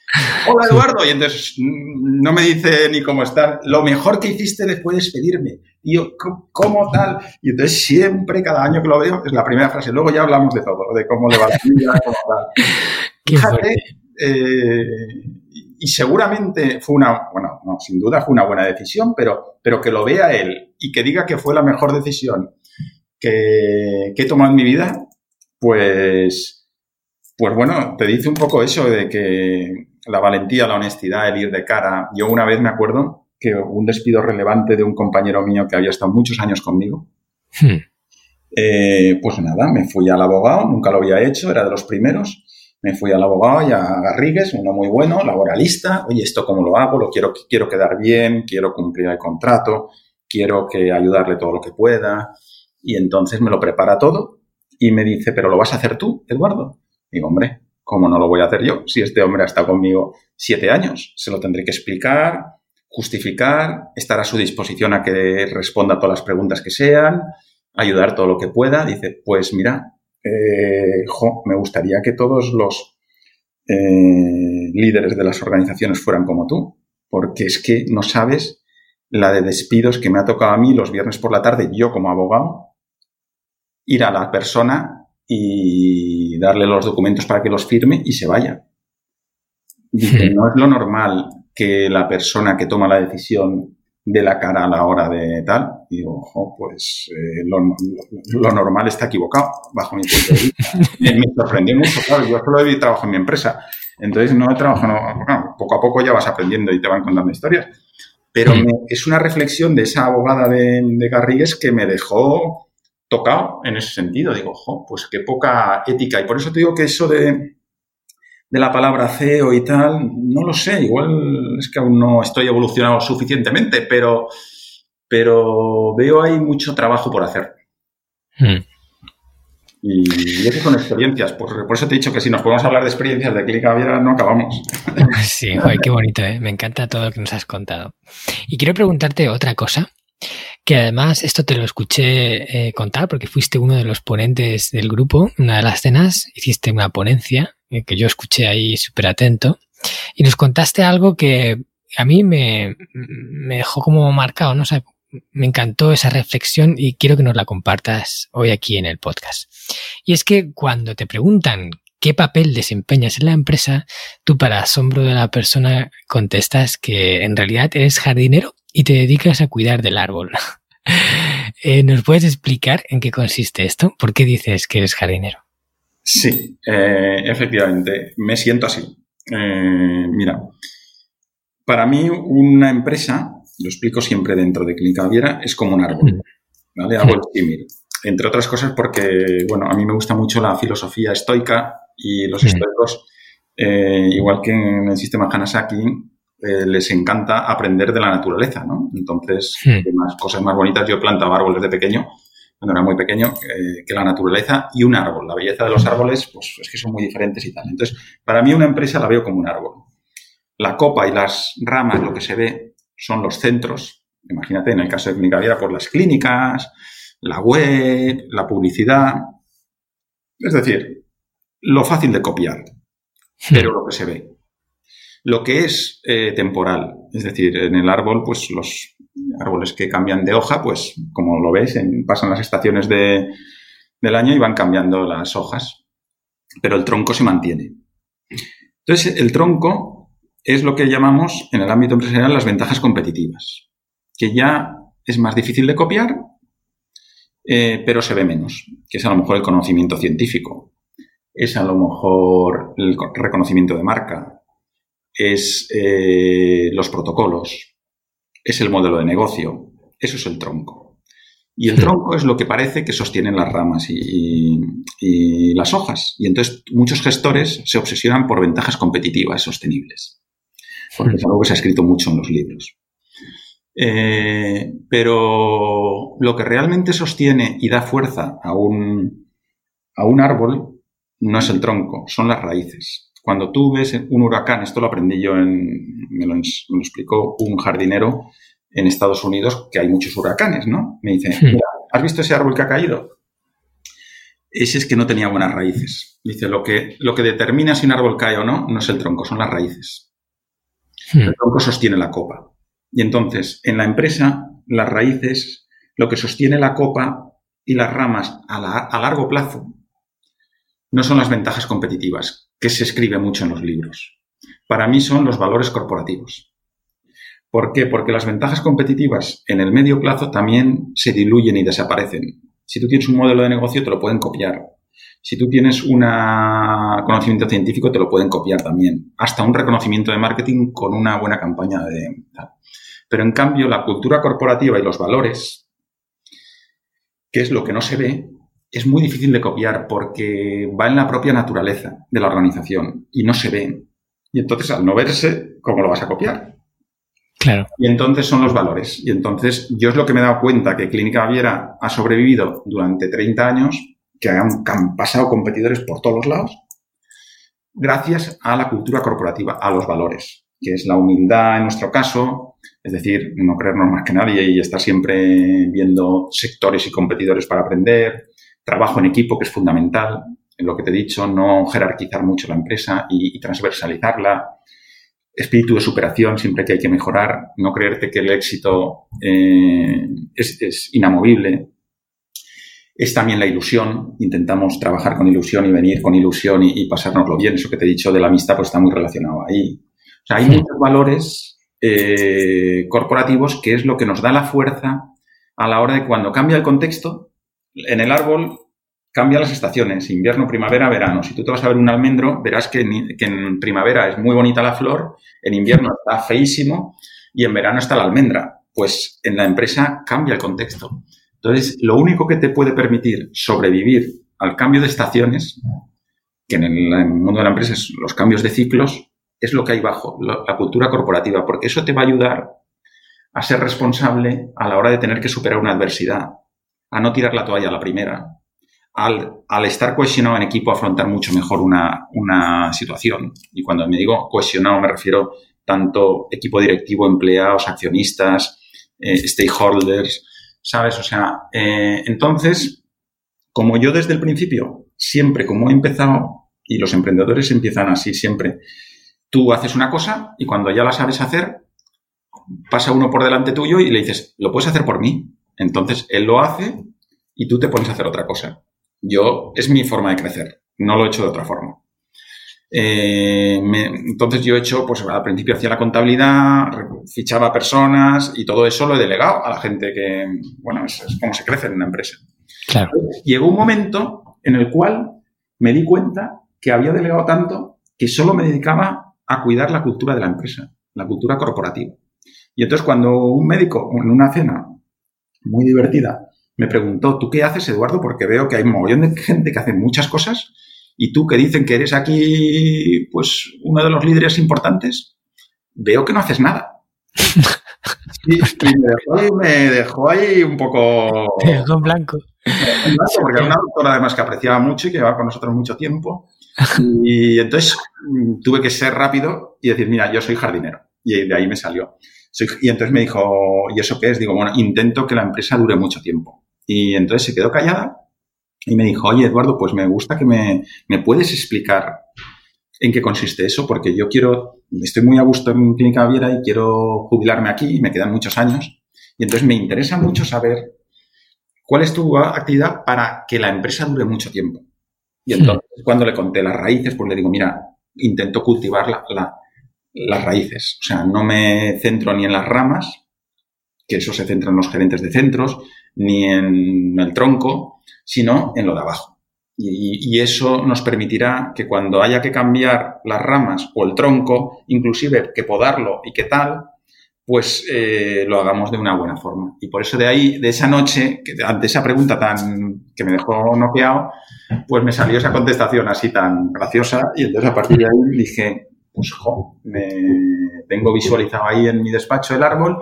hola Eduardo, y entonces mm, no me dice ni cómo estar, lo mejor que hiciste después de despedirme. Y yo, ¿cómo tal? Y entonces siempre, cada año que lo veo, es la primera frase. Luego ya hablamos de todo, de cómo le va la vida, cómo tal. Fíjate, eh, y seguramente fue una, bueno, no, sin duda fue una buena decisión, pero, pero que lo vea él y que diga que fue la mejor decisión que, he tomado en mi vida, pues, pues bueno, te dice un poco eso de que la valentía, la honestidad, el ir de cara. Yo una vez me acuerdo que un despido relevante de un compañero mío que había estado muchos años conmigo. Hmm. Eh, pues nada, me fui al abogado, nunca lo había hecho, era de los primeros me fui al abogado y a Garrigues, uno muy bueno, laboralista. Oye, ¿esto cómo lo hago? Lo quiero, quiero quedar bien, quiero cumplir el contrato, quiero que ayudarle todo lo que pueda. Y entonces me lo prepara todo. y me dice, ¿pero lo vas a hacer tú, Eduardo? Digo, hombre, ¿cómo no lo voy a hacer yo? Si este hombre ha estado conmigo siete años, se lo tendré que explicar, justificar, estar a su disposición a que responda a todas las preguntas que sean, ayudar todo lo que pueda. Dice, pues mira, eh, me gustaría que todos los eh, líderes de las organizaciones fueran como tú, porque es que no sabes la de despidos que me ha tocado a mí los viernes por la tarde, yo como abogado, ir a la persona y darle los documentos para que los firme y se vaya. Dice, no es lo normal que la persona que toma la decisión de la cara a la hora de tal. Y digo, ojo, pues eh, lo, normal está equivocado, bajo mi punto de vista. me sorprendió mucho, claro, yo solo he trabajado en mi empresa. Entonces no he trabajado, poco a poco ya vas aprendiendo y te van contando historias. Pero es una reflexión de esa abogada de, de, Garrigues que me dejó tocado en ese sentido. Digo, ojo, pues qué poca ética. Y por eso te digo que eso de, de la palabra CEO y tal, no lo sé, igual es que aún no estoy evolucionado suficientemente, pero, pero veo ahí mucho trabajo por hacer. Hmm. Y, eso son experiencias. Por, por, eso te he dicho que si nos podemos hablar de experiencias de Clínica Viera, no acabamos. Sí, qué bonito, ¿eh? me encanta todo lo que nos has contado. Y quiero preguntarte otra cosa, que además esto te lo escuché eh, contar porque fuiste uno de los ponentes del grupo, una de las cenas, hiciste una ponencia eh, que yo escuché ahí súper atento, y nos contaste algo que a mí me, me dejó como marcado, ¿no? O sea, me encantó esa reflexión y quiero que nos la compartas hoy aquí en el podcast. Y es que cuando te preguntan qué papel desempeñas en la empresa, tú para asombro de la persona contestas que en realidad eres jardinero y te dedicas a cuidar del árbol. Eh, ¿Nos puedes explicar en qué consiste esto? ¿Por qué dices que eres jardinero? Sí, eh, efectivamente, me siento así. Eh, mira, para mí una empresa, lo explico siempre dentro de Clínica Viera, es como un árbol, ¿vale? Árbol símil. Entre otras cosas porque, bueno, a mí me gusta mucho la filosofía estoica y los estoicos, eh, igual que en el sistema Hanasaki, les encanta aprender de la naturaleza, ¿no? Entonces, más cosas más bonitas. Yo he plantado árboles de pequeño cuando era muy pequeño, eh, que la naturaleza y un árbol. La belleza de los árboles, pues es que son muy diferentes y tal. Entonces, para mí una empresa la veo como un árbol. La copa y las ramas, lo que se ve, son los centros. Imagínate, en el caso de Clínica Viera, por las clínicas, la web, la publicidad. Es decir, lo fácil de copiar, pero lo que se ve. Lo que es eh, temporal, es decir, en el árbol, pues los árboles que cambian de hoja, pues como lo ves, pasan las estaciones de, del año y van cambiando las hojas, pero el tronco se mantiene. Entonces, el tronco es lo que llamamos en el ámbito empresarial las ventajas competitivas, que ya es más difícil de copiar, eh, pero se ve menos, que es a lo mejor el conocimiento científico, es a lo mejor el reconocimiento de marca, es eh, los protocolos, es el modelo de negocio. Eso es el tronco. Y el tronco es lo que parece que sostienen las ramas y, las hojas. Y entonces muchos gestores se obsesionan por ventajas competitivas sostenibles. Porque es algo que se ha escrito mucho en los libros. Eh, pero lo que realmente sostiene y da fuerza a un, a un árbol no es el tronco, son las raíces. Cuando tú ves un huracán, esto lo aprendí yo en, me lo, explicó un jardinero en Estados Unidos, que hay muchos huracanes, ¿no? Me dice, ¿has visto ese árbol que ha caído? Ese es que no tenía buenas raíces. Dice, lo que, lo que determina si un árbol cae o no, no es el tronco, son las raíces. El tronco sostiene la copa. Y entonces, en la empresa, las raíces, lo que sostiene la copa y las ramas a largo plazo, no son las ventajas competitivas, que se escribe mucho en los libros. Para mí son los valores corporativos. ¿Por qué? Porque las ventajas competitivas en el medio plazo también se diluyen y desaparecen. Si tú tienes un modelo de negocio, te lo pueden copiar. Si tú tienes un conocimiento científico, te lo pueden copiar también. Hasta un reconocimiento de marketing con una buena campaña de... Pero en cambio, la cultura corporativa y los valores, que es lo que no se ve, es muy difícil de copiar porque va en la propia naturaleza de la organización y no se ve. Y entonces, al no verse, ¿cómo lo vas a copiar? Claro. Y entonces son los valores. Y entonces, yo es lo que me he dado cuenta que Clínica Baviera ha sobrevivido durante 30 años, que han, pasado competidores por todos los lados, gracias a la cultura corporativa, a los valores, que es la humildad en nuestro caso, es decir, no creernos más que nadie y estar siempre viendo sectores y competidores para aprender, trabajo en equipo, que es fundamental, en lo que te he dicho, no jerarquizar mucho la empresa y, transversalizarla, espíritu de superación siempre que hay que mejorar, no creerte que el éxito eh, es, inamovible, es también la ilusión. Intentamos trabajar con ilusión y venir con ilusión y, y, pasárnoslo bien. Eso que te he dicho de la amistad, pues está muy relacionado ahí. O sea, hay muchos valores eh, corporativos que es lo que nos da la fuerza a la hora de cuando cambia el contexto. En el árbol cambian las estaciones, invierno, primavera, verano. Si tú te vas a ver un almendro, verás que en, primavera es muy bonita la flor, en invierno está feísimo y en verano está la almendra. Pues en la empresa cambia el contexto. Entonces, lo único que te puede permitir sobrevivir al cambio de estaciones, que en el, mundo de la empresa es los cambios de ciclos, es lo que hay bajo, la cultura corporativa, porque eso te va a ayudar a ser responsable a la hora de tener que superar una adversidad, a no tirar la toalla a la primera, al, estar cohesionado en equipo, afrontar mucho mejor una, situación. Y cuando me digo cohesionado, me refiero tanto equipo directivo, empleados, accionistas, eh, stakeholders, ¿sabes? O sea, eh, entonces, como yo desde el principio, siempre como he empezado, y los emprendedores empiezan así siempre, tú haces una cosa y cuando ya la sabes hacer, pasa uno por delante tuyo y le dices, lo puedes hacer por mí. Entonces, él lo hace y tú te pones a hacer otra cosa. Yo, es mi forma de crecer, no lo he hecho de otra forma. Eh, entonces yo he hecho, pues al principio hacía la contabilidad, fichaba personas y todo eso lo he delegado a la gente que, bueno, es, como se crece en una empresa. Claro. Llegó un momento en el cual me di cuenta que había delegado tanto que solo me dedicaba a cuidar la cultura de la empresa, la cultura corporativa. Y entonces cuando un médico en una cena muy divertida me preguntó, ¿tú qué haces, Eduardo? Porque veo que hay un montón de gente que hace muchas cosas y tú que dicen que eres aquí, pues, uno de los líderes importantes, veo que no haces nada. Y, me, dejó ahí, un poco... Te dejó en blanco. Porque era una doctora además que apreciaba mucho y que llevaba con nosotros mucho tiempo. Y entonces mm, tuve que ser rápido y decir, mira, yo soy jardinero. Y de ahí me salió. Y entonces me dijo, ¿y eso qué es? Digo, bueno, intento que la empresa dure mucho tiempo. Y entonces se quedó callada y me dijo, oye, Eduardo, pues me gusta que me, me puedes explicar en qué consiste eso, porque yo quiero, estoy muy a gusto en Clínica Viera y quiero jubilarme aquí, y me quedan muchos años, y entonces me interesa mucho saber cuál es tu actividad para que la empresa dure mucho tiempo. Y entonces, cuando le conté las raíces, pues le digo, mira, intento cultivar la, las raíces, o sea, no me centro ni en las ramas, que eso se centra en los gerentes de centros, ni en el tronco, sino en lo de abajo. Y, eso nos permitirá que cuando haya que cambiar las ramas o el tronco, inclusive que podarlo y qué tal, pues eh, lo hagamos de una buena forma. Y por eso de ahí, de esa noche, que ante esa pregunta tan que me dejó noqueado, pues me salió esa contestación así tan graciosa y entonces a partir de ahí dije, pues jo, me tengo visualizado ahí en mi despacho el árbol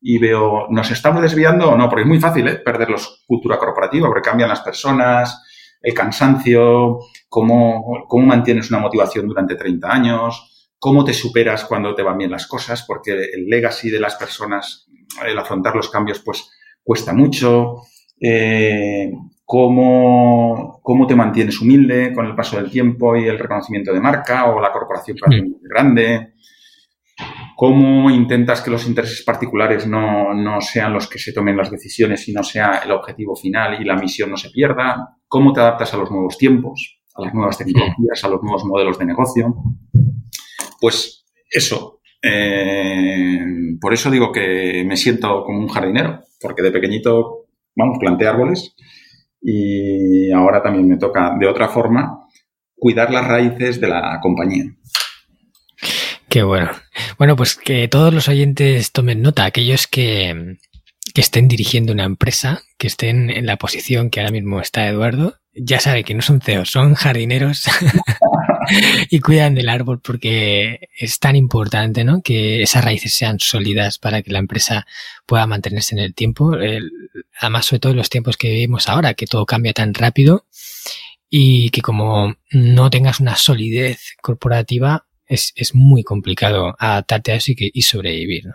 y veo, ¿nos estamos desviando o no? Porque es muy fácil ¿eh? perder la cultura corporativa, porque cambian las personas, el cansancio, cómo, cómo mantienes una motivación durante 30 años, cómo te superas cuando te van bien las cosas, porque el legacy de las personas, el afrontar los cambios, pues cuesta mucho. Eh, cómo, cómo te mantienes humilde con el paso del tiempo y el reconocimiento de marca o la corporación muy grande. Cómo intentas que los intereses particulares no, sean los que se tomen las decisiones y no sea el objetivo final y la misión no se pierda, cómo te adaptas a los nuevos tiempos, a las nuevas tecnologías, a los nuevos modelos de negocio. Pues eso, eh, por eso digo que me siento como un jardinero, porque de pequeñito, vamos, planté árboles y ahora también me toca de otra forma cuidar las raíces de la compañía. Qué bueno. Bueno, pues que todos los oyentes tomen nota, aquellos que, estén dirigiendo una empresa, que estén en la posición que ahora mismo está Eduardo, ya sabe que no son CEOs, son jardineros y cuidan del árbol porque es tan importante, ¿no? Que esas raíces sean sólidas para que la empresa pueda mantenerse en el tiempo. además, sobre todo en los tiempos que vivimos ahora, que todo cambia tan rápido y que como no tengas una solidez corporativa, es, es muy complicado adaptarte a eso y, que, y sobrevivir, ¿no?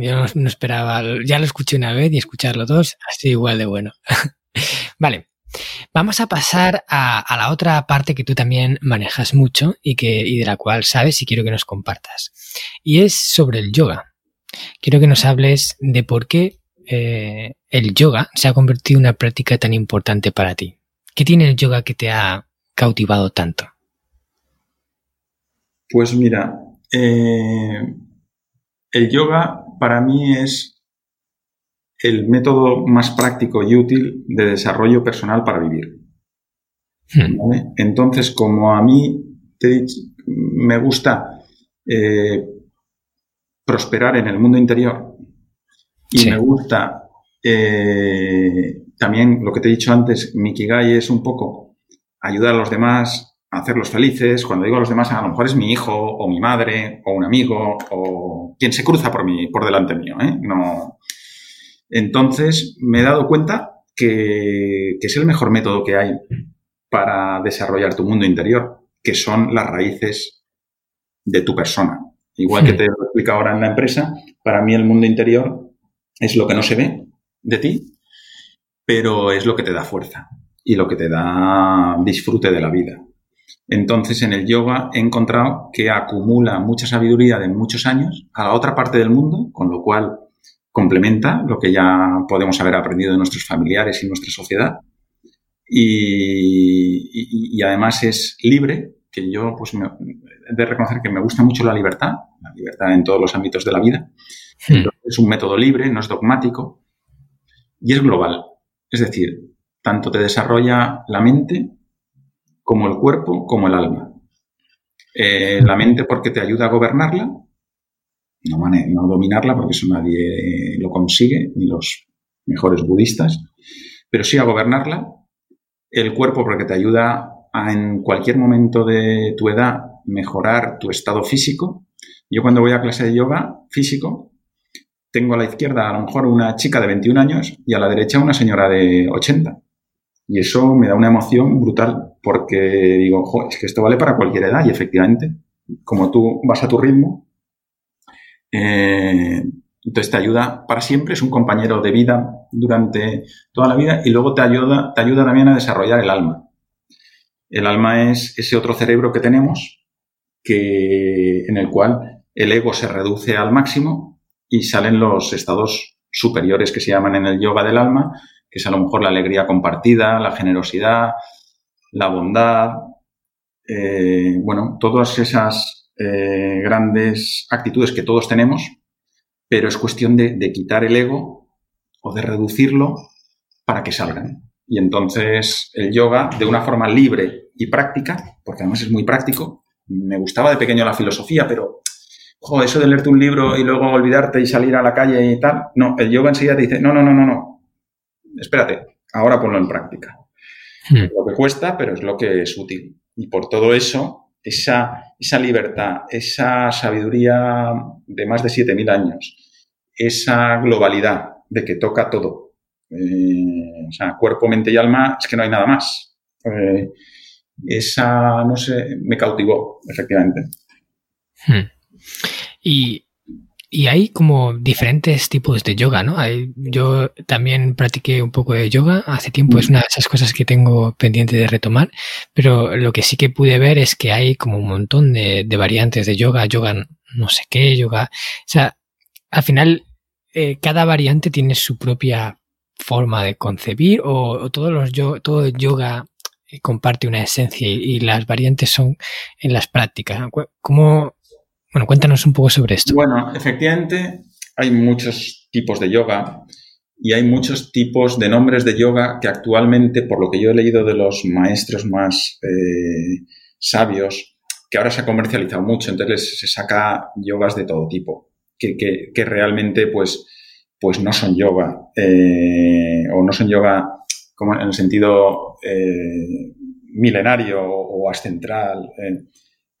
Yo no, esperaba, ya lo escuché una vez y escucharlo dos, así igual de bueno. vale, vamos a pasar a, la otra parte que tú también manejas mucho y, que, y de la cual sabes y quiero que nos compartas. Y es sobre el yoga. Quiero que nos hables de por qué eh, el yoga se ha convertido en una práctica tan importante para ti. ¿Qué tiene el yoga que te ha cautivado tanto? Pues mira, eh, el yoga para mí es el método más práctico y útil de desarrollo personal para vivir. Hmm. Entonces, como a mí me gusta eh, prosperar en el mundo interior y me gusta eh, también lo que te he dicho antes, mi Kigai es un poco ayudar a los demás, hacerlos felices. Cuando digo a los demás, a lo mejor es mi hijo o mi madre o un amigo o quien se cruza por mí, por delante mío. ¿eh? No. Entonces me he dado cuenta que, es el mejor método que hay para desarrollar tu mundo interior, que son las raíces de tu persona. Igual que te lo explico ahora en la empresa, para mí el mundo interior es lo que no se ve de ti, pero es lo que te da fuerza y lo que te da disfrute de la vida. Entonces, en el yoga he encontrado que acumula mucha sabiduría de muchos años a la otra parte del mundo, con lo cual complementa lo que ya podemos haber aprendido de nuestros familiares y nuestra sociedad. Y, además es libre, que yo pues me, he de reconocer que me gusta mucho la libertad, la libertad en todos los ámbitos de la vida. Es un método libre, no es dogmático y es global. Es decir, tanto te desarrolla la mente como el cuerpo, como el alma. Eh, la mente porque te ayuda a gobernarla, no, no dominarla porque eso nadie lo consigue, ni los mejores budistas, pero sí a gobernarla. El cuerpo porque te ayuda a en cualquier momento de tu edad mejorar tu estado físico. Yo cuando voy a clase de yoga físico, tengo a la izquierda a lo mejor una chica de 21 años y a la derecha una señora de 80. Y eso me da una emoción brutal, porque digo, es que esto vale para cualquier edad y efectivamente, como tú vas a tu ritmo, eh, entonces te ayuda para siempre, es un compañero de vida durante toda la vida y luego te ayuda, te ayuda también a desarrollar el alma. El alma es ese otro cerebro que tenemos que, en el cual el ego se reduce al máximo y salen los estados superiores que se llaman en el yoga del alma, que es a lo mejor la alegría compartida, la generosidad, la bondad, eh, bueno, todas esas eh, grandes actitudes que todos tenemos, pero es cuestión de, quitar el ego o de reducirlo para que salgan. Y entonces el yoga, de una forma libre y práctica, porque además es muy práctico, me gustaba de pequeño la filosofía, pero eso de leerte un libro y luego olvidarte y salir a la calle y tal, no, el yoga enseguida te dice, no, no, no, no, no, espérate, ahora ponlo en práctica. Hmm. Lo que cuesta, pero es lo que es útil. Y por todo eso, esa, esa libertad, esa sabiduría de más de 7.000 años, esa globalidad de que toca todo, eh, o sea, cuerpo, mente y alma, es que no hay nada más. Eh, esa, no sé, me cautivó, efectivamente. Hmm. Y y hay como diferentes tipos de yoga, ¿no? Hay, yo también practiqué un poco de yoga hace tiempo, es una de esas cosas que tengo pendiente de retomar, pero lo que sí que pude ver es que hay como un montón de, variantes de yoga, yoga no sé qué, yoga. O sea, al final, eh, cada variante tiene su propia forma de concebir o, todos los yo, todo yoga comparte una esencia y, y, las variantes son en las prácticas. ¿Cómo, bueno, cuéntanos un poco sobre esto. Bueno, efectivamente hay muchos tipos de yoga y hay muchos tipos de nombres de yoga que actualmente, por lo que yo he leído de los maestros más eh, sabios, que ahora se ha comercializado mucho, entonces se saca yogas de todo tipo, que, que, realmente pues, pues no son yoga, eh, o no son yoga como en el sentido eh, milenario o, ascentral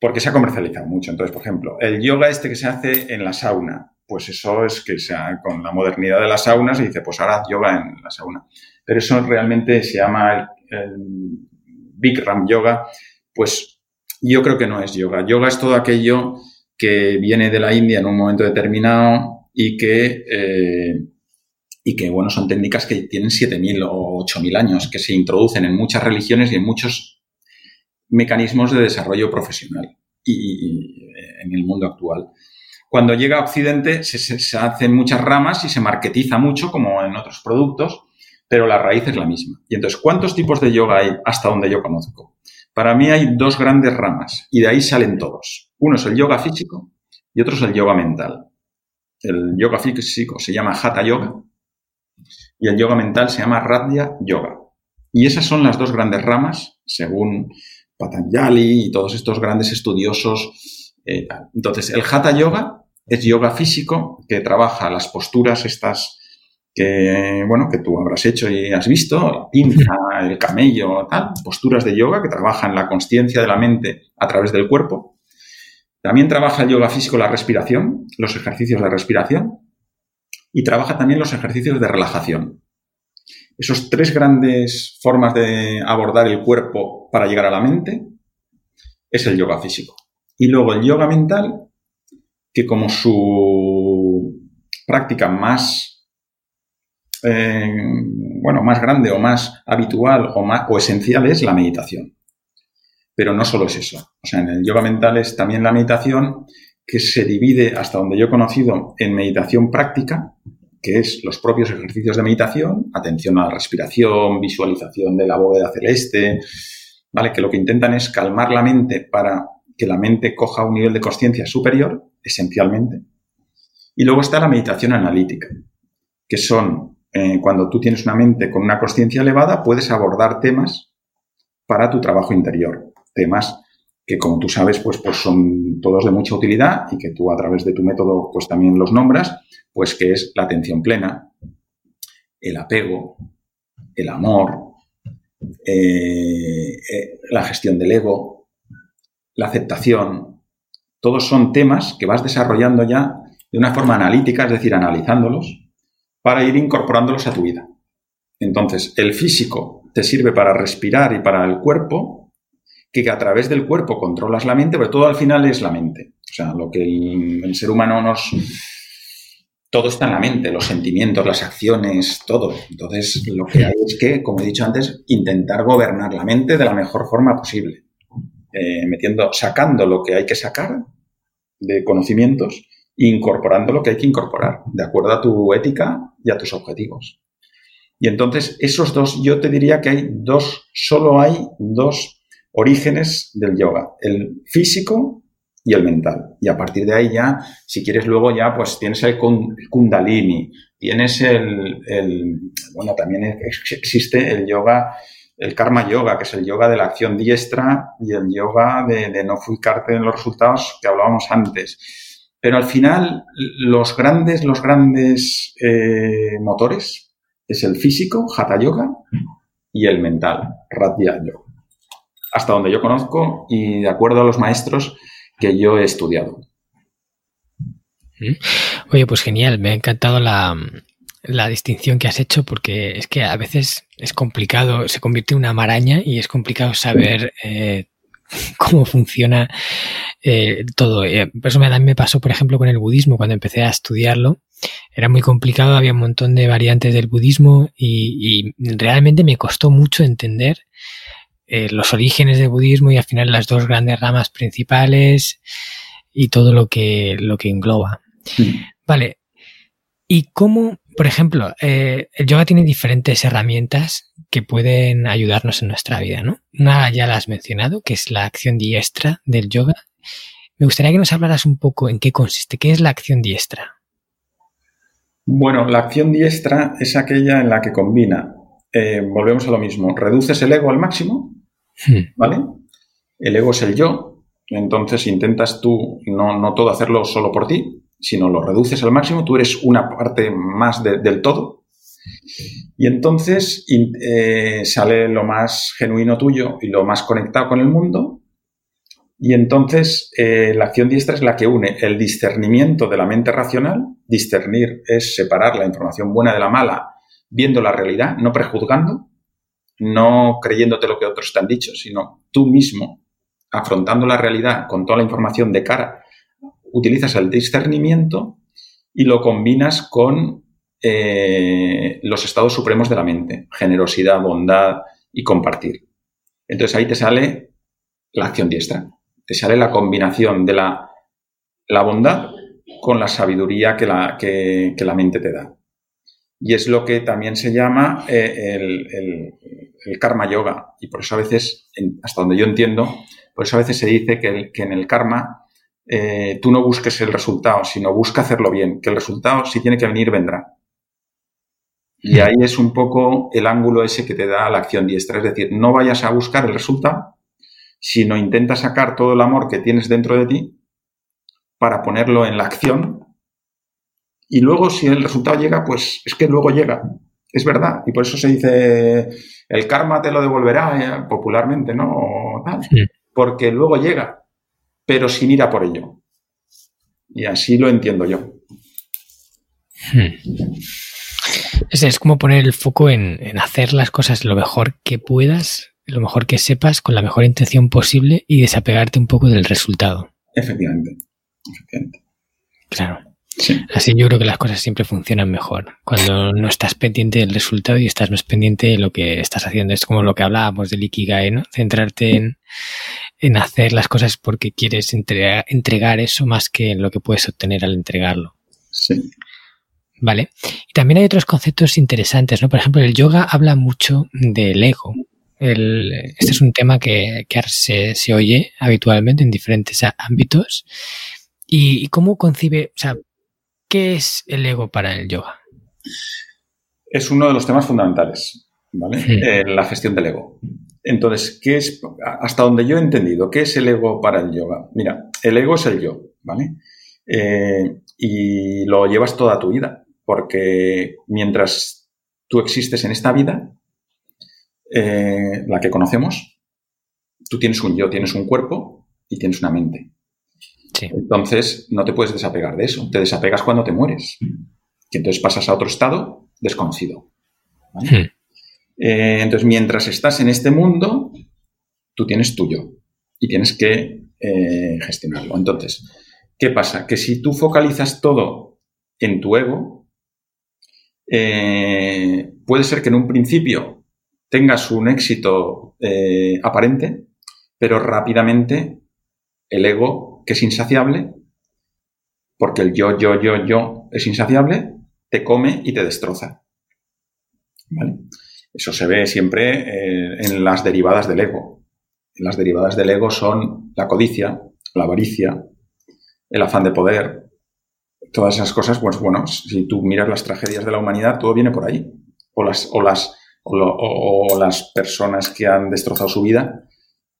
porque se ha comercializado mucho. Entonces, por ejemplo, el yoga este que se hace en la sauna, pues eso es que sea, con la modernidad de la sauna se dice, pues ahora yoga en la sauna. Pero eso realmente se llama el, Bikram Yoga, pues yo creo que no es yoga. Yoga es todo aquello que viene de la India en un momento determinado y que, eh, y que bueno, son técnicas que tienen 7.000 o 8.000 años, que se introducen en muchas religiones y en muchos mecanismos de desarrollo profesional y, en el mundo actual. Cuando llega a Occidente se, hacen muchas ramas y se marketiza mucho, como en otros productos, pero la raíz es la misma. Y entonces, ¿cuántos tipos de yoga hay hasta donde yo conozco? Para mí hay dos grandes ramas y de ahí salen todos. Uno es el yoga físico y otro es el yoga mental. El yoga físico se llama Hatha Yoga y el yoga mental se llama Radhya Yoga. Y esas son las dos grandes ramas, según Patanjali y todos estos grandes estudiosos. Eh, entonces, el Hatha Yoga es yoga físico que trabaja las posturas estas que, bueno, que tú habrás hecho y has visto, la pinza, el camello, tal, posturas de yoga que trabajan la consciencia de la mente a través del cuerpo. También trabaja el yoga físico la respiración, los ejercicios de respiración, y trabaja también los ejercicios de relajación. Esos tres grandes formas de abordar el cuerpo para llegar a la mente es el yoga físico. Y luego el yoga mental, que como su práctica más, eh, bueno, más grande o más habitual o, más, o esencial es la meditación. Pero no solo es eso. O sea, en el yoga mental es también la meditación que se divide, hasta donde yo he conocido, en meditación práctica, que es los propios ejercicios de meditación, atención a la respiración, visualización de la bóveda celeste, ¿vale? Que lo que intentan es calmar la mente para que la mente coja un nivel de conciencia superior, esencialmente. Y luego está la meditación analítica, que son eh, cuando tú tienes una mente con una conciencia elevada, puedes abordar temas para tu trabajo interior, temas que como tú sabes, pues, pues son todos de mucha utilidad y que tú a través de tu método pues también los nombras, pues que es la atención plena, el apego, el amor, eh, eh, la gestión del ego, la aceptación. Todos son temas que vas desarrollando ya de una forma analítica, es decir, analizándolos, para ir incorporándolos a tu vida. Entonces, el físico te sirve para respirar y para el cuerpo, que a través del cuerpo controlas la mente, pero todo al final es la mente. O sea, lo que el, ser humano nos... Todo está en la mente, los sentimientos, las acciones, todo. Entonces, lo que hay es que, como he dicho antes, intentar gobernar la mente de la mejor forma posible. Eh, metiendo, sacando lo que hay que sacar de conocimientos incorporando lo que hay que incorporar, de acuerdo a tu ética y a tus objetivos. Y entonces, esos dos, yo te diría que hay dos, solo hay dos orígenes del yoga, el físico y el mental. Y a partir de ahí ya, si quieres luego ya, pues tienes el kundalini, tienes el, bueno, también existe el yoga, el karma yoga, que es el yoga de la acción diestra y el yoga de, no fijarte en los resultados que hablábamos antes. Pero al final, los grandes, los grandes eh, motores es el físico, hatha yoga, y el mental, raja yoga hasta donde yo conozco y de acuerdo a los maestros que yo he estudiado. Oye, pues genial, me ha encantado la, distinción que has hecho porque es que a veces es complicado, se convierte en una maraña y es complicado saber eh, cómo funciona eh, todo. Eh, eso me, me pasó, por ejemplo, con el budismo cuando empecé a estudiarlo. Era muy complicado, había un montón de variantes del budismo y, realmente me costó mucho entender eh, los orígenes del budismo y al final las dos grandes ramas principales y todo lo que, lo que engloba. Vale. ¿Y cómo, por ejemplo, el yoga tiene diferentes herramientas que pueden ayudarnos en nuestra vida, ¿no? Una ya la has mencionado, que es la acción diestra del yoga. Me gustaría que nos hablaras un poco en qué consiste, qué es la acción diestra. Bueno, la acción diestra es aquella en la que combina, eh, volvemos a lo mismo, reduces el ego al máximo. ¿Vale? El ego es el yo, entonces intentas tú no, no, todo hacerlo solo por ti, sino lo reduces al máximo, tú eres una parte más del todo, y entonces eh, sale lo más genuino tuyo y lo más conectado con el mundo. Y entonces eh, la acción diestra es la que une el discernimiento de la mente racional. Discernir es separar la información buena de la mala, viendo la realidad, no prejuzgando, no creyéndote lo que otros te han dicho, sino tú mismo afrontando la realidad con toda la información de cara. Utilizas el discernimiento y lo combinas con eh, los estados supremos de la mente, generosidad, bondad y compartir. Entonces ahí te sale la acción diestra, te sale la combinación de la, la bondad con la sabiduría que la, que, la, mente te da. Y es lo que también se llama eh, el, karma yoga. Y por eso a veces, hasta donde yo entiendo, por eso a veces se dice que, en el karma eh, tú no busques el resultado, sino busca hacerlo bien, que el resultado si tiene que venir vendrá. Y ahí es un poco el ángulo ese que te da la acción diestra. Es decir, no vayas a buscar el resultado, sino intenta sacar todo el amor que tienes dentro de ti para ponerlo en la acción. Y luego, si el resultado llega, pues es que luego llega. Es verdad. Y por eso se dice, el karma te lo devolverá eh, popularmente, ¿no? Porque luego llega, pero sin ir a por ello. Y así lo entiendo yo. Hmm. Es, como poner el foco en, hacer las cosas lo mejor que puedas, lo mejor que sepas, con la mejor intención posible y desapegarte un poco del resultado. Efectivamente. Claro. Así yo creo que las cosas siempre funcionan mejor. Cuando no estás pendiente del resultado y estás más pendiente de lo que estás haciendo. Es como lo que hablábamos del Ikigai, ¿no? Centrarte en, en hacer las cosas porque quieres entregar, entregar eso más que lo que puedes obtener al entregarlo. Sí. ¿vale? Y también hay otros conceptos interesantes, ¿no? Por ejemplo, el yoga habla mucho del ego. este es un tema que, se, oye habitualmente en diferentes ámbitos. ¿Y, cómo concibe, o sea, qué es el ego para el yoga? Es uno de los temas fundamentales, ¿vale? Eh, la gestión del ego. Entonces, ¿qué es, hasta donde yo he entendido, qué es el ego para el yoga? Mira, el ego es el yo, ¿vale? Eh, y lo llevas toda tu vida porque mientras tú existes en esta vida, eh, la que conocemos, tú tienes un yo, tienes un cuerpo y tienes una mente. Entonces, no te puedes desapegar de eso. Te desapegas cuando te mueres. Y entonces pasas a otro estado desconocido. Hmm. Eh, entonces, mientras estás en este mundo, tú tienes tuyo y tienes que eh, gestionarlo. Entonces, ¿qué pasa? Que si tú focalizas todo en tu ego, eh, puede ser que en un principio tengas un éxito aparente, pero rápidamente el ego, que es insaciable, porque el yo, yo, yo, yo es insaciable, te come y te destroza. Eso se ve siempre eh, en las derivadas del ego. Las derivadas del ego son la codicia, la avaricia, el afán de poder, todas esas cosas, pues bueno, si tú miras las tragedias de la humanidad, todo viene por ahí. O las, o las, o, las personas que han destrozado su vida,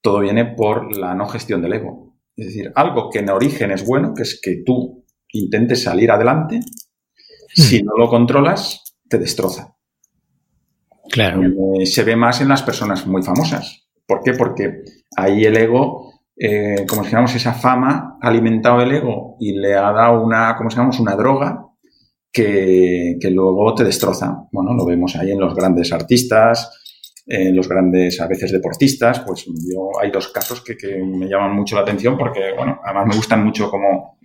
todo viene por la no gestión del ego. Es decir, algo que en origen es bueno, que es que tú intentes salir adelante, hmm. si no lo controlas, te destroza. Claro. Eh, se ve más en las personas muy famosas. ¿Por qué? Porque ahí el ego eh, como si esa fama ha alimentado el ego y le ha dado una, como si una droga que, luego te destroza. Bueno, lo vemos ahí en los grandes artistas, eh, los grandes, a veces deportistas, pues yo hay dos casos que, me llaman mucho la atención porque, bueno, además me gustan mucho como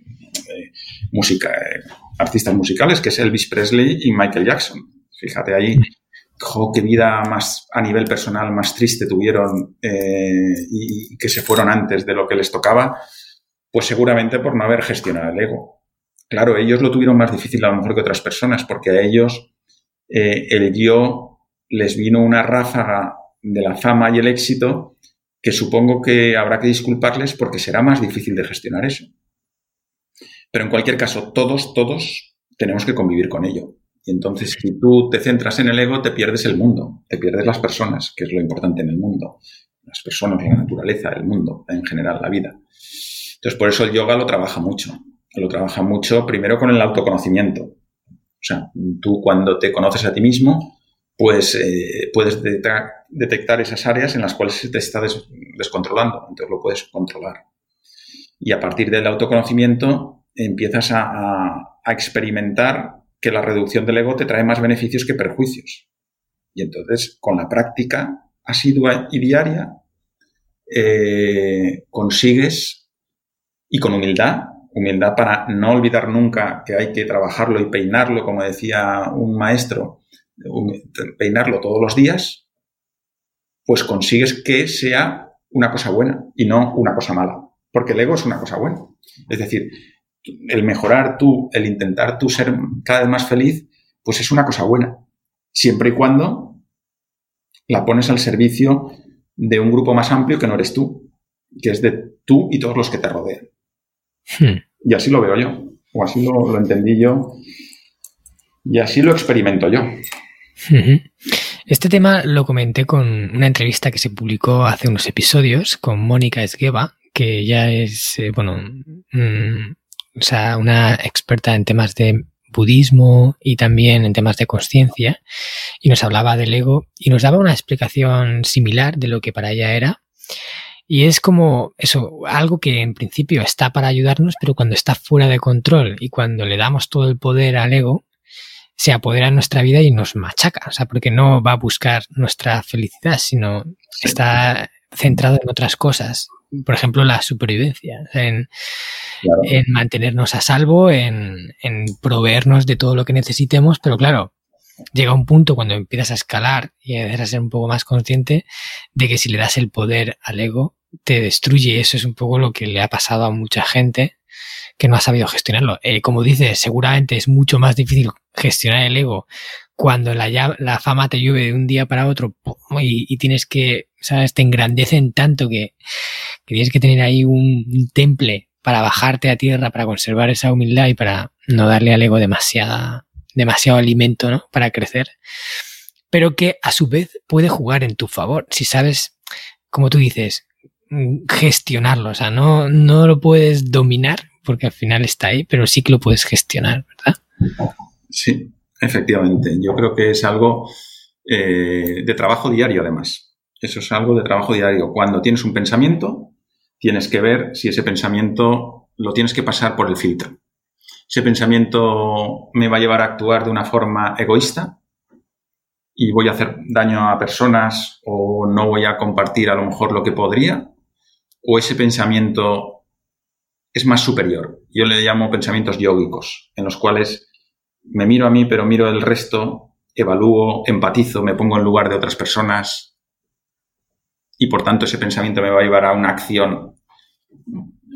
eh, música, eh, artistas musicales, que es Elvis Presley y Michael Jackson. Fíjate ahí, qué vida más a nivel personal más triste tuvieron y, y que se fueron antes de lo que les tocaba, pues seguramente por no haber gestionado el ego. Claro, ellos lo tuvieron más difícil a lo mejor que otras personas, porque a ellos el yo les vino una ráfaga de la fama y el éxito que supongo que habrá que disculparles porque será más difícil de gestionar eso. Pero en cualquier caso, todos, todos tenemos que convivir con ello. Y entonces, si tú te centras en el ego, te pierdes el mundo, te pierdes las personas, que es lo importante en el mundo. Las personas, la naturaleza, el mundo, en general, la vida. Entonces, por eso el yoga lo trabaja mucho. Lo trabaja mucho primero con el autoconocimiento. O sea, tú cuando te conoces a ti mismo, pues eh, puedes detectar, esas áreas en las cuales se te está descontrolando, entonces lo puedes controlar. Y a partir del autoconocimiento empiezas a, experimentar que la reducción del ego te trae más beneficios que perjuicios. Y entonces, con la práctica asidua y diaria, eh, consigues, y con humildad, humildad para no olvidar nunca que hay que trabajarlo y peinarlo, como decía un maestro, peinarlo todos los días, pues consigues que sea una cosa buena y no una cosa mala. Porque el ego es una cosa buena. Es decir, el mejorar tú, el intentar tú ser cada vez más feliz, pues es una cosa buena. Siempre y cuando la pones al servicio de un grupo más amplio que no eres tú, que es de tú y todos los que te rodean. Hmm. Y así lo veo yo, o así lo, lo entendí yo, y así lo experimento yo. Este tema lo comenté con una entrevista que se publicó hace unos episodios con Mónica Esgueva, que ya es, eh, bueno, mm, o sea, una experta en temas de budismo y también en temas de conciencia, y nos hablaba del ego y nos daba una explicación similar de lo que para ella era. Y es como eso, algo que en principio está para ayudarnos, pero cuando está fuera de control y cuando le damos todo el poder al ego, se apodera en nuestra vida y nos machaca, o sea, porque no va a buscar nuestra felicidad, sino está centrado en otras cosas. Por ejemplo, la supervivencia, en, mantenernos a salvo, en, proveernos de todo lo que necesitemos, pero claro, llega un punto cuando empiezas a escalar y empiezas a ser un poco más consciente de que si le das el poder al ego, te destruye. Eso es un poco lo que le ha pasado a mucha gente que no ha sabido gestionarlo. Eh, como dices, seguramente es mucho más difícil gestionar el ego cuando la, la fama te llueve de un día para otro y, tienes que, ¿sabes? Te engrandecen tanto que, tienes que tener ahí un, temple para bajarte a tierra, para conservar esa humildad y para no darle al ego demasiada, demasiado alimento, ¿no? Para crecer. Pero que a su vez puede jugar en tu favor. Si sabes, como tú dices, gestionarlo. O sea, no, no lo puedes dominar porque al final está ahí, pero sí que lo puedes gestionar, ¿verdad? Sí, efectivamente. Yo creo que es algo eh, de trabajo diario, además. Eso es algo de trabajo diario. Cuando tienes un pensamiento, tienes que ver si ese pensamiento lo tienes que pasar por el filtro. Ese pensamiento me va a llevar a actuar de una forma egoísta y voy a hacer daño a personas o no voy a compartir a lo mejor lo que podría, o ese pensamiento es más superior. Yo le llamo pensamientos yógicos, en los cuales me miro a mí, pero miro el resto, evalúo, empatizo, me pongo en lugar de otras personas y por tanto ese pensamiento me va a llevar a una acción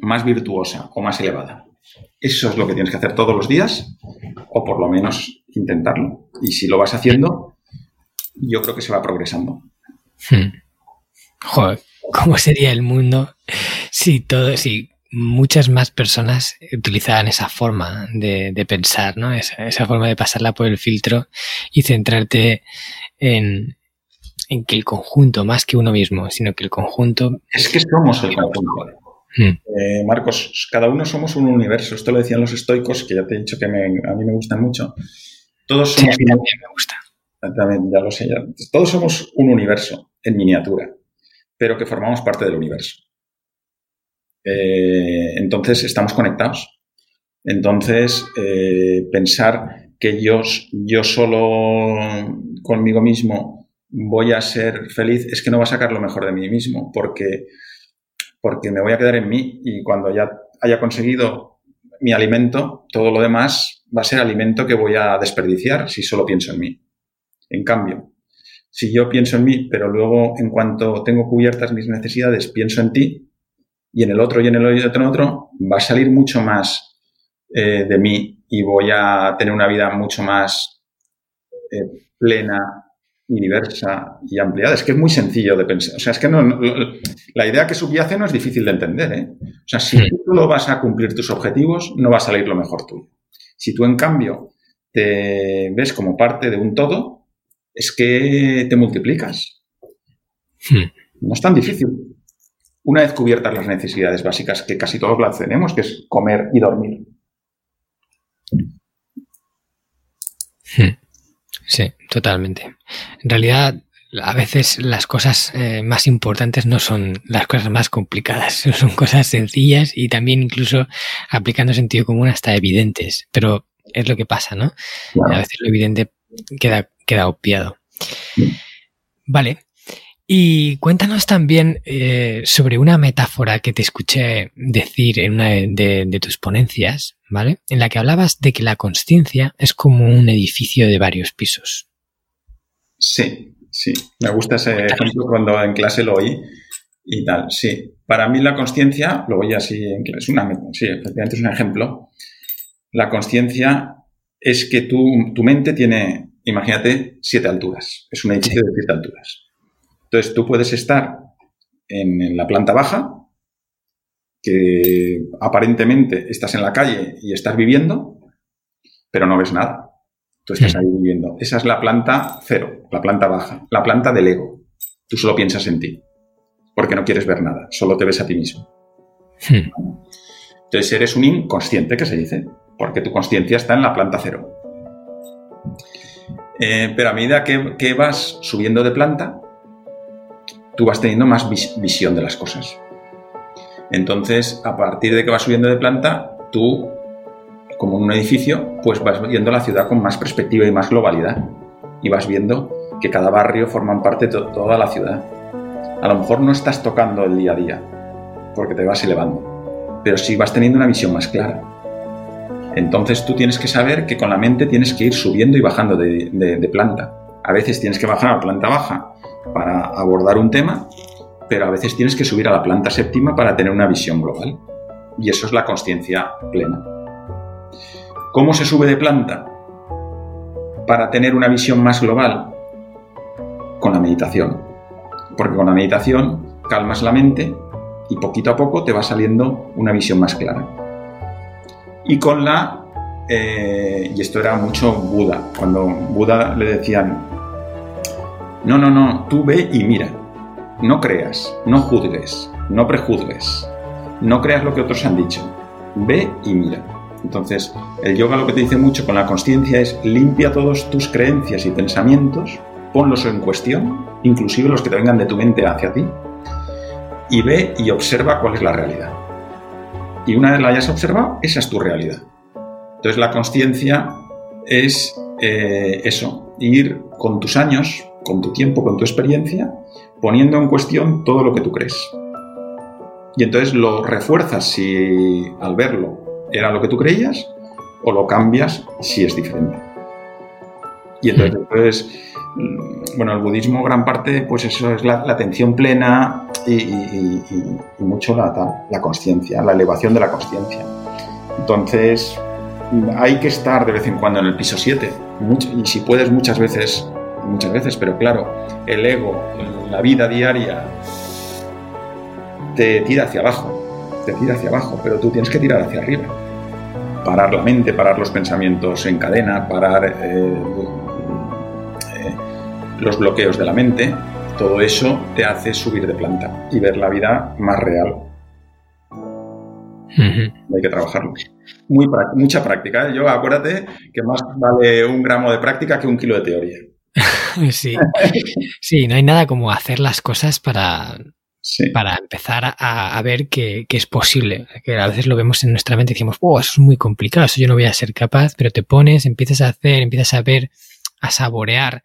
más virtuosa o más elevada. Eso es lo que tienes que hacer todos los días o por lo menos intentarlo. Y si lo vas haciendo, yo creo que se va progresando. Hmm. Joder, ¿cómo sería el mundo si todo, si muchas más personas utilizaban esa forma de, pensar, ¿no? Esa, forma de pasarla por el filtro y centrarte en, que el conjunto, más que uno mismo, sino que el conjunto... Es que somos el conjunto. Hmm. Eh, Marcos, cada uno somos un universo. Esto lo decían los estoicos, que ya te he dicho que a mí me gustan mucho. Todos somos... Sí, a mí me gusta. También, ya lo sé. Ya. Todos somos un universo en miniatura, pero que formamos parte del universo. Eh, entonces estamos conectados. Entonces, eh, pensar que yo, yo solo conmigo mismo voy a ser feliz, es que no va a sacar lo mejor de mí mismo, porque, porque me voy a quedar en mí y cuando ya haya conseguido mi alimento, todo lo demás va a ser alimento que voy a desperdiciar si solo pienso en mí. En cambio, si yo pienso en mí, pero luego en cuanto tengo cubiertas mis necesidades, pienso en ti, y en el otro y en el otro, en el otro, va a salir mucho más eh, de mí y voy a tener una vida mucho más eh, plena y diversa y ampliada. Es que es muy sencillo de pensar. O sea, es que no, la idea que subyace no es difícil de entender. ¿eh? O sea, si tú no vas a cumplir tus objetivos, no va a salir lo mejor tuyo. Si tú, en cambio, te ves como parte de un todo, es que te multiplicas. Hmm. No es tan difícil. Una vez cubiertas las necesidades básicas que casi todos las tenemos, que es comer y dormir. Hmm. Sí, totalmente. En realidad, a veces las cosas eh, más importantes no son las cosas más complicadas, son cosas sencillas y también incluso aplicando sentido común hasta evidentes, pero es lo que pasa, ¿no? A veces lo evidente queda, queda obviado. Vale. Y cuéntanos también eh, sobre una metáfora que te escuché decir en una de, tus ponencias, ¿vale? En la que hablabas de que la conciencia es como un edificio de varios pisos. Sí, sí. Me gusta ese ejemplo cuando en clase lo oí y tal. Sí. Para mí la conciencia, lo oí así en clase, es una, sí, efectivamente es un ejemplo. La conciencia es que tu, tu mente tiene, imagínate, siete alturas. Es un edificio de siete alturas. Entonces tú puedes estar en, la planta baja, que aparentemente estás en la calle y estás viviendo, pero no ves nada. Tú estás ahí viviendo. Esa es la planta cero, la planta baja, la planta del ego. Tú solo piensas en ti, porque no quieres ver nada, solo te ves a ti mismo. Hmm. Entonces eres un inconsciente, que se dice, porque tu conciencia está en la planta cero. Eh, pero a medida que, vas subiendo de planta, tú vas teniendo más visión de las cosas. Entonces, a partir de que vas subiendo de planta, tú, como en un edificio, pues vas viendo la ciudad con más perspectiva y más globalidad. Y vas viendo que cada barrio forma parte de toda la ciudad. A lo mejor no estás tocando el día a día, porque te vas elevando, pero sí vas teniendo una visión más clara. Entonces tú tienes que saber que con la mente tienes que ir subiendo y bajando de, de planta. A veces tienes que bajar a planta baja para abordar un tema, pero a veces tienes que subir a la planta séptima para tener una visión global. Y eso es la conciencia plena. ¿Cómo se sube de planta? Para tener una visión más global. Con la meditación. Porque con la meditación calmas la mente y poquito a poco te va saliendo una visión más clara. Y con la... Eh, y esto era mucho Buda. Cuando Buda le decían, no, no, no, tú ve y mira. No creas, no juzgues, no prejuzgues, no creas lo que otros han dicho. Ve y mira. Entonces, el yoga lo que te dice mucho con la conciencia es limpia todos tus creencias y pensamientos, ponlos en cuestión, inclusive los que te vengan de tu mente hacia ti, y ve y observa cuál es la realidad. Y una vez la hayas observado, esa es tu realidad. Entonces la conciencia es eh, eso, ir con tus años, con tu tiempo, con tu experiencia, poniendo en cuestión todo lo que tú crees. Y entonces lo refuerzas si al verlo era lo que tú creías o lo cambias si es diferente. Y entonces, mm, bueno, el budismo gran parte, pues eso es la, atención plena y, mucho la, la conciencia, la elevación de la conciencia. Entonces, hay que estar de vez en cuando en el piso 7 y si puedes muchas veces muchas veces, pero claro, el ego, la vida diaria, te tira hacia abajo, te tira hacia abajo, pero tú tienes que tirar hacia arriba. Parar la mente, parar los pensamientos en cadena, parar eh, eh, los bloqueos de la mente, todo eso te hace subir de planta y ver la vida más real. Hay que trabajarlo. Muy, mucha práctica. ¿eh? Yo acuérdate que más vale un gramo de práctica que un kilo de teoría. sí. sí, no hay nada como hacer las cosas para, para empezar a, ver que, es posible. Que a veces lo vemos en nuestra mente y decimos, oh, eso es muy complicado, eso yo no voy a ser capaz, pero te pones, empiezas a hacer, empiezas a ver, a saborear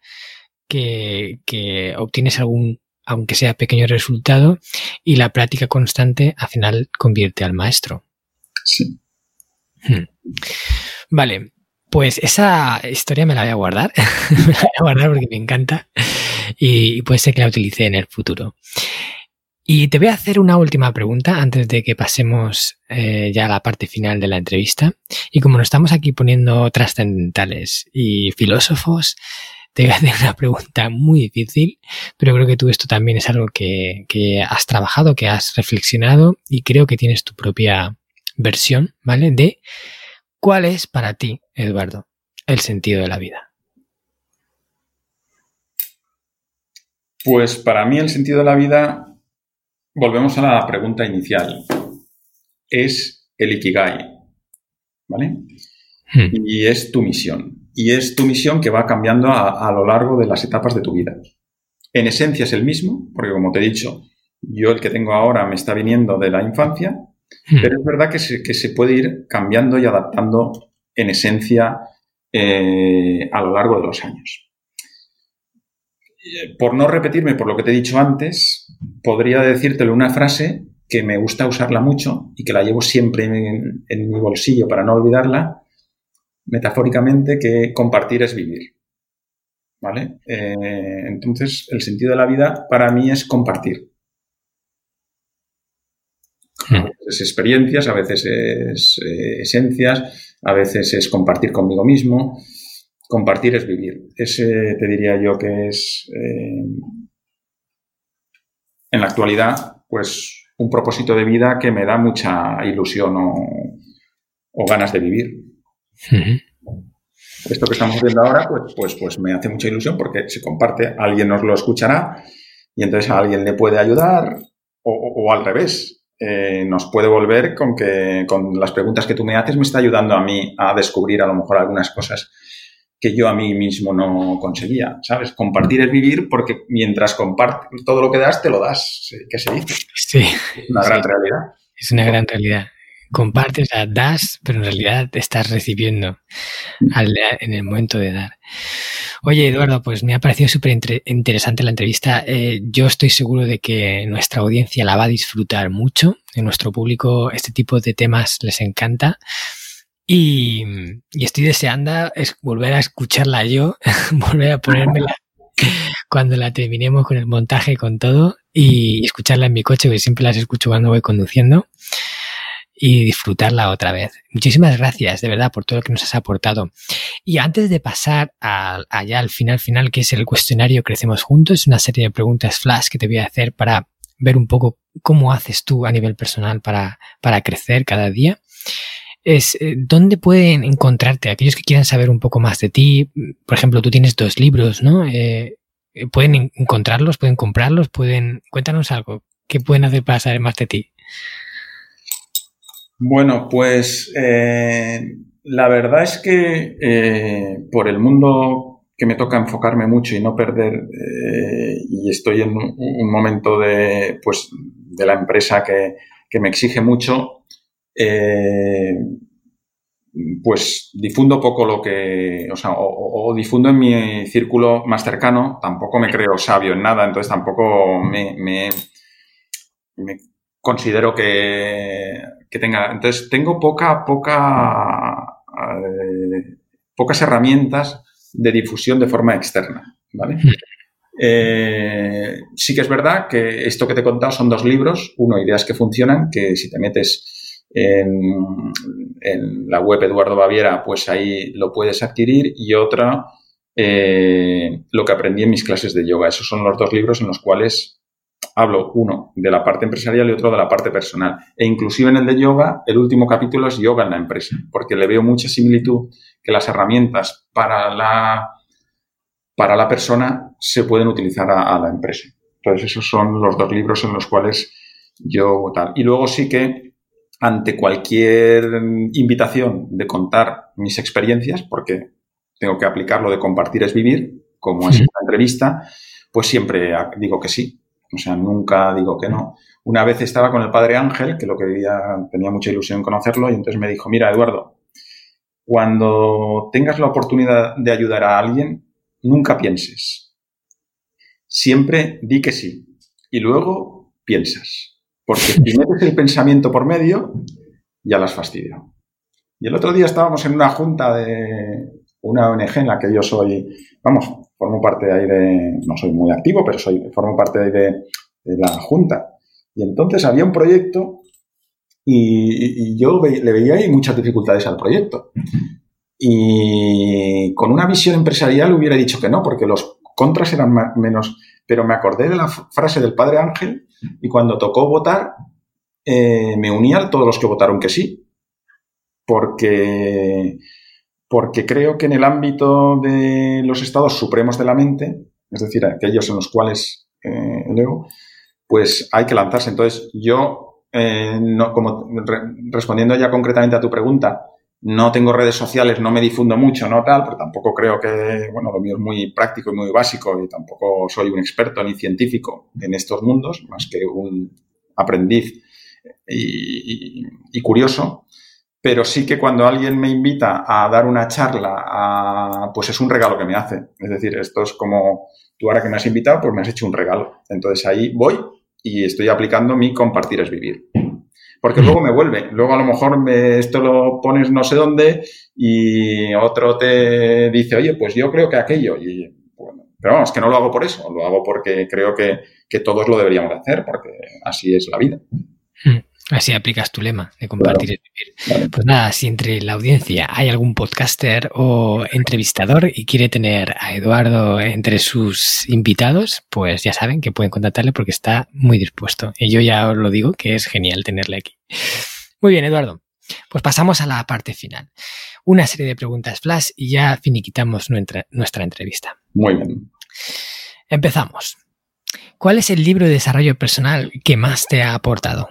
que, que obtienes algún, aunque sea pequeño resultado, y la práctica constante al final convierte al maestro. Sí. Hmm. Vale, pues esa historia me la voy a guardar. me la voy a guardar porque me encanta y puede ser que la utilice en el futuro. Y te voy a hacer una última pregunta antes de que pasemos eh, ya a la parte final de la entrevista. Y como nos estamos aquí poniendo trascendentales y filósofos, te voy a hacer una pregunta muy difícil, pero creo que tú esto también es algo que, que has trabajado, que has reflexionado y creo que tienes tu propia versión, ¿vale? De cuál es para ti, Eduardo, el sentido de la vida. Pues para mí el sentido de la vida volvemos a la pregunta inicial. Es el Ikigai, ¿vale? Hmm. Y es tu misión. Y es tu misión que va cambiando a, lo largo de las etapas de tu vida. En esencia es el mismo, porque como te he dicho, yo el que tengo ahora me está viniendo de la infancia. Pero es verdad que se, puede ir cambiando y adaptando en esencia eh, a lo largo de los años. Eh, por no repetirme por lo que te he dicho antes, podría decírtelo una frase que me gusta usarla mucho y que la llevo siempre en, mi bolsillo para no olvidarla, metafóricamente, que compartir es vivir. ¿Vale? Eh, entonces, el sentido de la vida para mí es compartir. A veces experiencias, a veces es eh, esencias, a veces es compartir conmigo mismo compartir es vivir. Ese te diría yo que es, eh, en la actualidad, pues un propósito de vida que me da mucha ilusión o, ganas de vivir. Esto que estamos viendo ahora, pues, pues, pues me hace mucha ilusión porque se comparte, alguien nos lo escuchará y entonces a alguien le puede ayudar o, al revés. Eh, nos puede volver con que con las preguntas que tú me haces me está ayudando a mí a descubrir a lo mejor algunas cosas que yo a mí mismo no conseguía, ¿sabes? Compartir es vivir porque mientras compartes todo lo que das, te lo das, ¿qué se dice? Sí. Es una gran realidad. Es una gran realidad. Compartes, das, pero en realidad estás recibiendo en el momento de dar. Oye, Eduardo, pues me ha parecido súper interesante la entrevista. Eh, yo estoy seguro de que nuestra audiencia la va a disfrutar mucho. En nuestro público este tipo de temas les encanta. Y, estoy deseando es volver a escucharla yo, volver a ponérmela cuando la terminemos con el montaje, con todo, y escucharla en mi coche, que siempre las escucho cuando voy conduciendo, y disfrutarla otra vez. Muchísimas gracias, de verdad, por todo lo que nos has aportado. Y antes de pasar allá al final final, que es el cuestionario Crecemos Juntos, una serie de preguntas flash que te voy a hacer para ver un poco cómo haces tú a nivel personal para, para crecer cada día es eh, dónde pueden encontrarte aquellos que quieran saber un poco más de ti. Por ejemplo, tú tienes dos libros, ¿no? Eh, pueden encontrarlos, pueden comprarlos, pueden. Cuéntanos algo. ¿Qué pueden hacer para saber más de ti? Bueno, pues la verdad es que por el mundo que me toca enfocarme mucho y no perder, y estoy en un, momento de, pues, de la empresa que, que me exige mucho, eh, pues difundo poco lo que, o sea, o, difundo en mi círculo más cercano, tampoco me creo sabio en nada, entonces tampoco me, me, considero que, que, tenga, entonces tengo poca, poca, eh, pocas herramientas de difusión de forma externa, ¿vale? Hmm. Eh, sí que es verdad que esto que te he contado son dos libros, uno, Ideas que funcionan, que si te metes en, la web Eduardo Baviera, pues ahí lo puedes adquirir y otra, eh, lo que aprendí en mis clases de yoga. Esos son los dos libros en los cuales hablo uno de la parte empresarial y otro de la parte personal. E inclusive en el de yoga, el último capítulo es yoga en la empresa, porque le veo mucha similitud que las herramientas para la, para la persona se pueden utilizar a, a la empresa. Entonces, esos son los dos libros en los cuales yo tal. Y luego sí que ante cualquier invitación de contar mis experiencias, porque tengo que aplicarlo de compartir es vivir, como es esta entrevista, pues siempre digo que sí. O sea, nunca digo que no. Una vez estaba con el padre Ángel, que lo que tenía mucha ilusión conocerlo, y entonces me dijo, mira, Eduardo, cuando tengas la oportunidad de ayudar a alguien, nunca pienses, siempre di que sí. Y luego piensas. Porque si metes el pensamiento por medio, ya las fastidio. Y el otro día estábamos en una junta de una ONG en la que yo soy, vamos, formo parte ahí de, no soy muy activo, pero soy, formo parte ahí de, la junta. Y entonces había un proyecto y, yo le veía ahí muchas dificultades al proyecto. Y con una visión empresarial hubiera dicho que no, porque los contras eran menos. Pero me acordé de la frase del padre Ángel y cuando tocó votar, eh, me uní a todos los que votaron que sí. Porque, porque creo que en el ámbito de los estados supremos de la mente, es decir, aquellos en los cuales eh, pues hay que lanzarse. Entonces, yo, eh, no, como respondiendo ya concretamente a tu pregunta, no tengo redes sociales, no me difundo mucho, no tal, pero tampoco creo que, bueno, lo mío es muy práctico y muy básico y tampoco soy un experto ni científico en estos mundos, más que un aprendiz y, curioso, pero sí que cuando alguien me invita a dar una charla, pues es un regalo que me hace. Es decir, esto es como tú ahora que me has invitado, pues me has hecho un regalo. Entonces ahí voy y estoy aplicando mi compartir es vivir. Porque luego me vuelve, luego a lo mejor me, esto lo pones no sé dónde y otro te dice, oye, pues yo creo que aquello. Y, bueno, pero vamos, que no lo hago por eso, lo hago porque creo que, que todos lo deberíamos hacer, porque así es la vida. Hmm. Así aplicas tu lema de compartir y vivir. Pues nada, si entre la audiencia hay algún podcaster o entrevistador y quiere tener a Eduardo entre sus invitados, pues ya saben que pueden contactarle porque está muy dispuesto. Y yo ya os lo digo que es genial tenerle aquí. Muy bien, Eduardo. Pues pasamos a la parte final. Una serie de preguntas flash y ya finiquitamos nuestra, nuestra entrevista. Muy bien. Empezamos. ¿Cuál es el libro de desarrollo personal que más te ha aportado?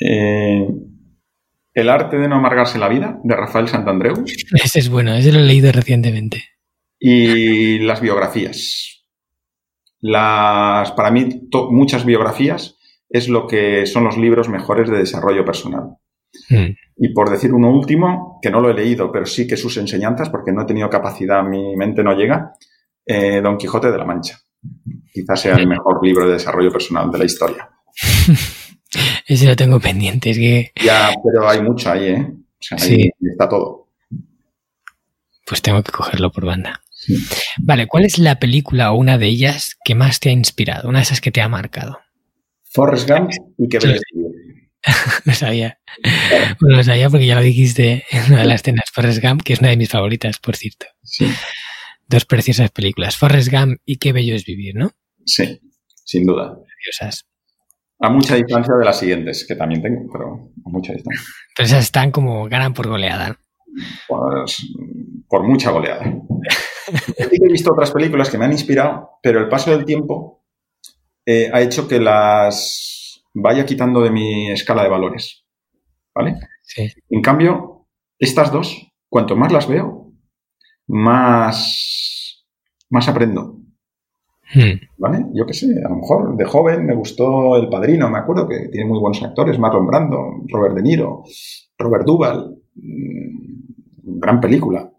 Eh, el arte de no amargarse la vida, de Rafael Santandreu. Ese es bueno, ese lo he leído recientemente. Y las biografías. Las, para mí, muchas biografías es lo que son los libros mejores de desarrollo personal. Hmm. Y por decir uno último, que no lo he leído, pero sí que sus enseñanzas, porque no he tenido capacidad, mi mente no llega, eh, Don Quijote de la Mancha. Quizás sea el mejor libro de desarrollo personal de la historia. Ese lo tengo pendiente, es que... Ya, pero hay mucho ahí, ¿eh? O sea, ahí está todo. Pues tengo que cogerlo por banda. Vale, ¿cuál es la película o una de ellas que más te ha inspirado? Una de esas que te ha marcado. Forrest Gump y que ves lo sabía. lo sabía porque ya lo dijiste en una de las escenas. Forrest Gump, que es una de mis favoritas, por cierto. Sí. Dos preciosas películas. Forrest Gump y Qué bello es vivir, ¿no? Sí, sin duda. Preciosas. A mucha distancia de las siguientes, que también tengo, pero a mucha distancia. Pero esas están como ganan por goleada. Pues por mucha goleada. he visto otras películas que me han inspirado, pero el paso del tiempo eh, ha hecho que las vaya quitando de mi escala de valores. ¿Vale? Sí. En cambio, estas dos, cuanto más las veo, más, más aprendo. Hmm. ¿Vale? Yo qué sé, a lo mejor de joven me gustó El Padrino, me acuerdo que tiene muy buenos actores, Marlon Brando, Robert De Niro, Robert Duvall, mm, gran película.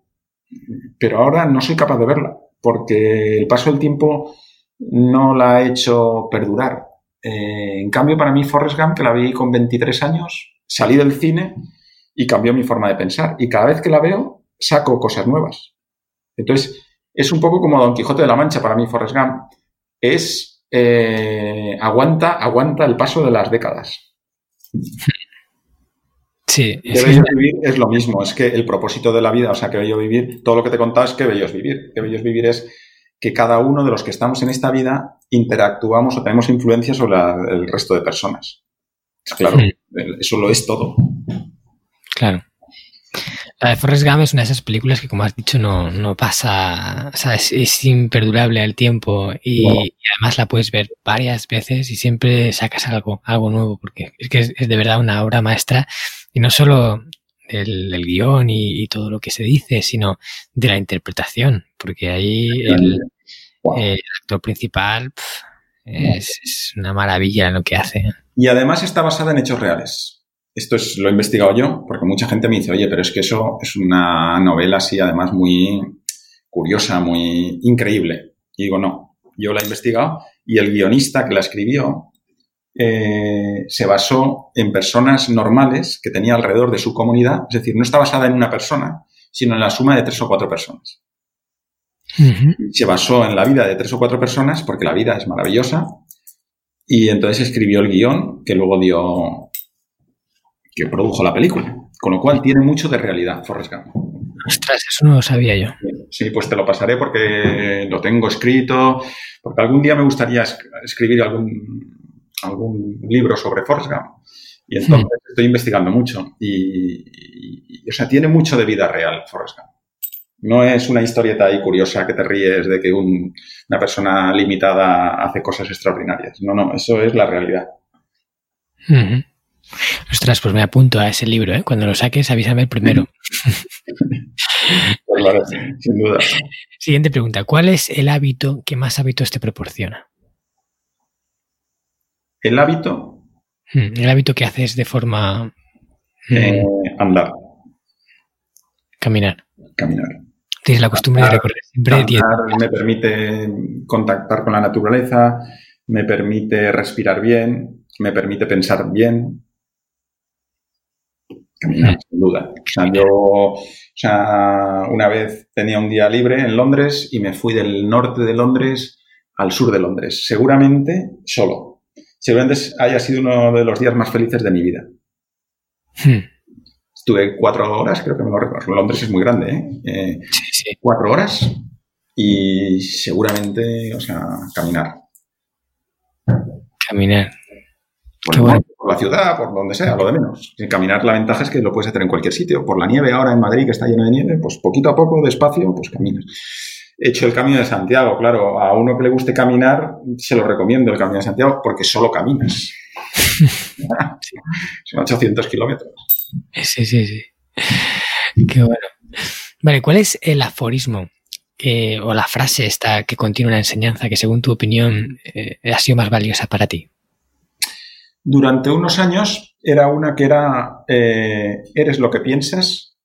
Pero ahora no soy capaz de verla, porque el paso del tiempo no la ha hecho perdurar. Eh, en cambio, para mí, Forrest Gump, que la vi con 23 años, salí del cine y cambió mi forma de pensar. Y cada vez que la veo, saco cosas nuevas. Entonces, es un poco como Don Quijote de la Mancha para mí, Forrest Gump. Es, eh, aguanta, aguanta el paso de las décadas. Sí. Que bello vivir es lo mismo, es que el propósito de la vida, o sea, que bello vivir, todo lo que te contaba es que bello es vivir. Que bello es vivir es que cada uno de los que estamos en esta vida interactuamos o tenemos influencia sobre el resto de personas. Claro, eso lo es todo. Claro. La de Forrest Gump es una de esas películas que, como has dicho, no, no pasa, o sea, es, imperdurable al tiempo y, además la puedes ver varias veces y siempre sacas algo, algo nuevo, porque es que es, de verdad una obra maestra y no solo del, guion y, todo lo que se dice, sino de la interpretación, porque ahí el, actor principal es, es, una maravilla lo que hace. Y además está basada en hechos reales esto es, lo he investigado yo, porque mucha gente me dice, oye, pero es que eso es una novela así, además, muy curiosa, muy increíble. Y digo, no, yo la he investigado y el guionista que la escribió eh, se basó en personas normales que tenía alrededor de su comunidad, es decir, no está basada en una persona, sino en la suma de tres o cuatro personas. Se basó en la vida de tres o cuatro personas porque la vida es maravillosa y entonces escribió el guion que luego dio, que produjo la película. Con lo cual tiene mucho de realidad, Forrest Gump. Ostras, eso no lo sabía yo. Sí, pues te lo pasaré porque lo tengo escrito, porque algún día me gustaría escribir algún, algún libro sobre Forrest Gump. Y entonces hmm. estoy investigando mucho. Y, o sea, tiene mucho de vida real Forrest Gump. No es una historieta ahí curiosa que te ríes de que una persona limitada hace cosas extraordinarias. No, no, eso es la realidad. Ostras, pues me apunto a ese libro, ¿eh? Cuando lo saques, avísame primero. claro, sin duda. Siguiente pregunta. ¿Cuál es el hábito que más hábitos te proporciona? El hábito. Hmm, el hábito que haces de forma. Hmm, eh, andar. Caminar. Caminar. Tienes la costumbre de recorrer siempre caminar Me permite contactar con la naturaleza, me permite respirar bien, me permite pensar bien. Caminar, sin duda. O sea, yo o sea, una vez tenía un día libre en Londres y me fui del norte de Londres al sur de Londres, seguramente solo seguramente haya sido uno de los días más felices de mi vida. Hmm. Estuve cuatro horas, creo que me lo recuerdo. Londres es muy grande, ¿eh? eh cuatro horas y seguramente, o sea, caminar. Caminar. Por la ciudad, por donde sea, lo de menos. caminar la ventaja es que lo puedes hacer en cualquier sitio. Por la nieve ahora en Madrid, que está lleno de nieve, pues poquito a poco, despacio, pues caminas hecho el Camino de Santiago. Claro, a uno que le guste caminar, se lo recomiendo el Camino de Santiago porque solo caminas. Son 800 kilómetros. Sí, sí, sí. Qué bueno. Vale, ¿cuál es el aforismo eh, o la frase esta que contiene una enseñanza que según tu opinión eh, ha sido más valiosa para ti? Durante unos años era una que era, eh, eres lo que piensas,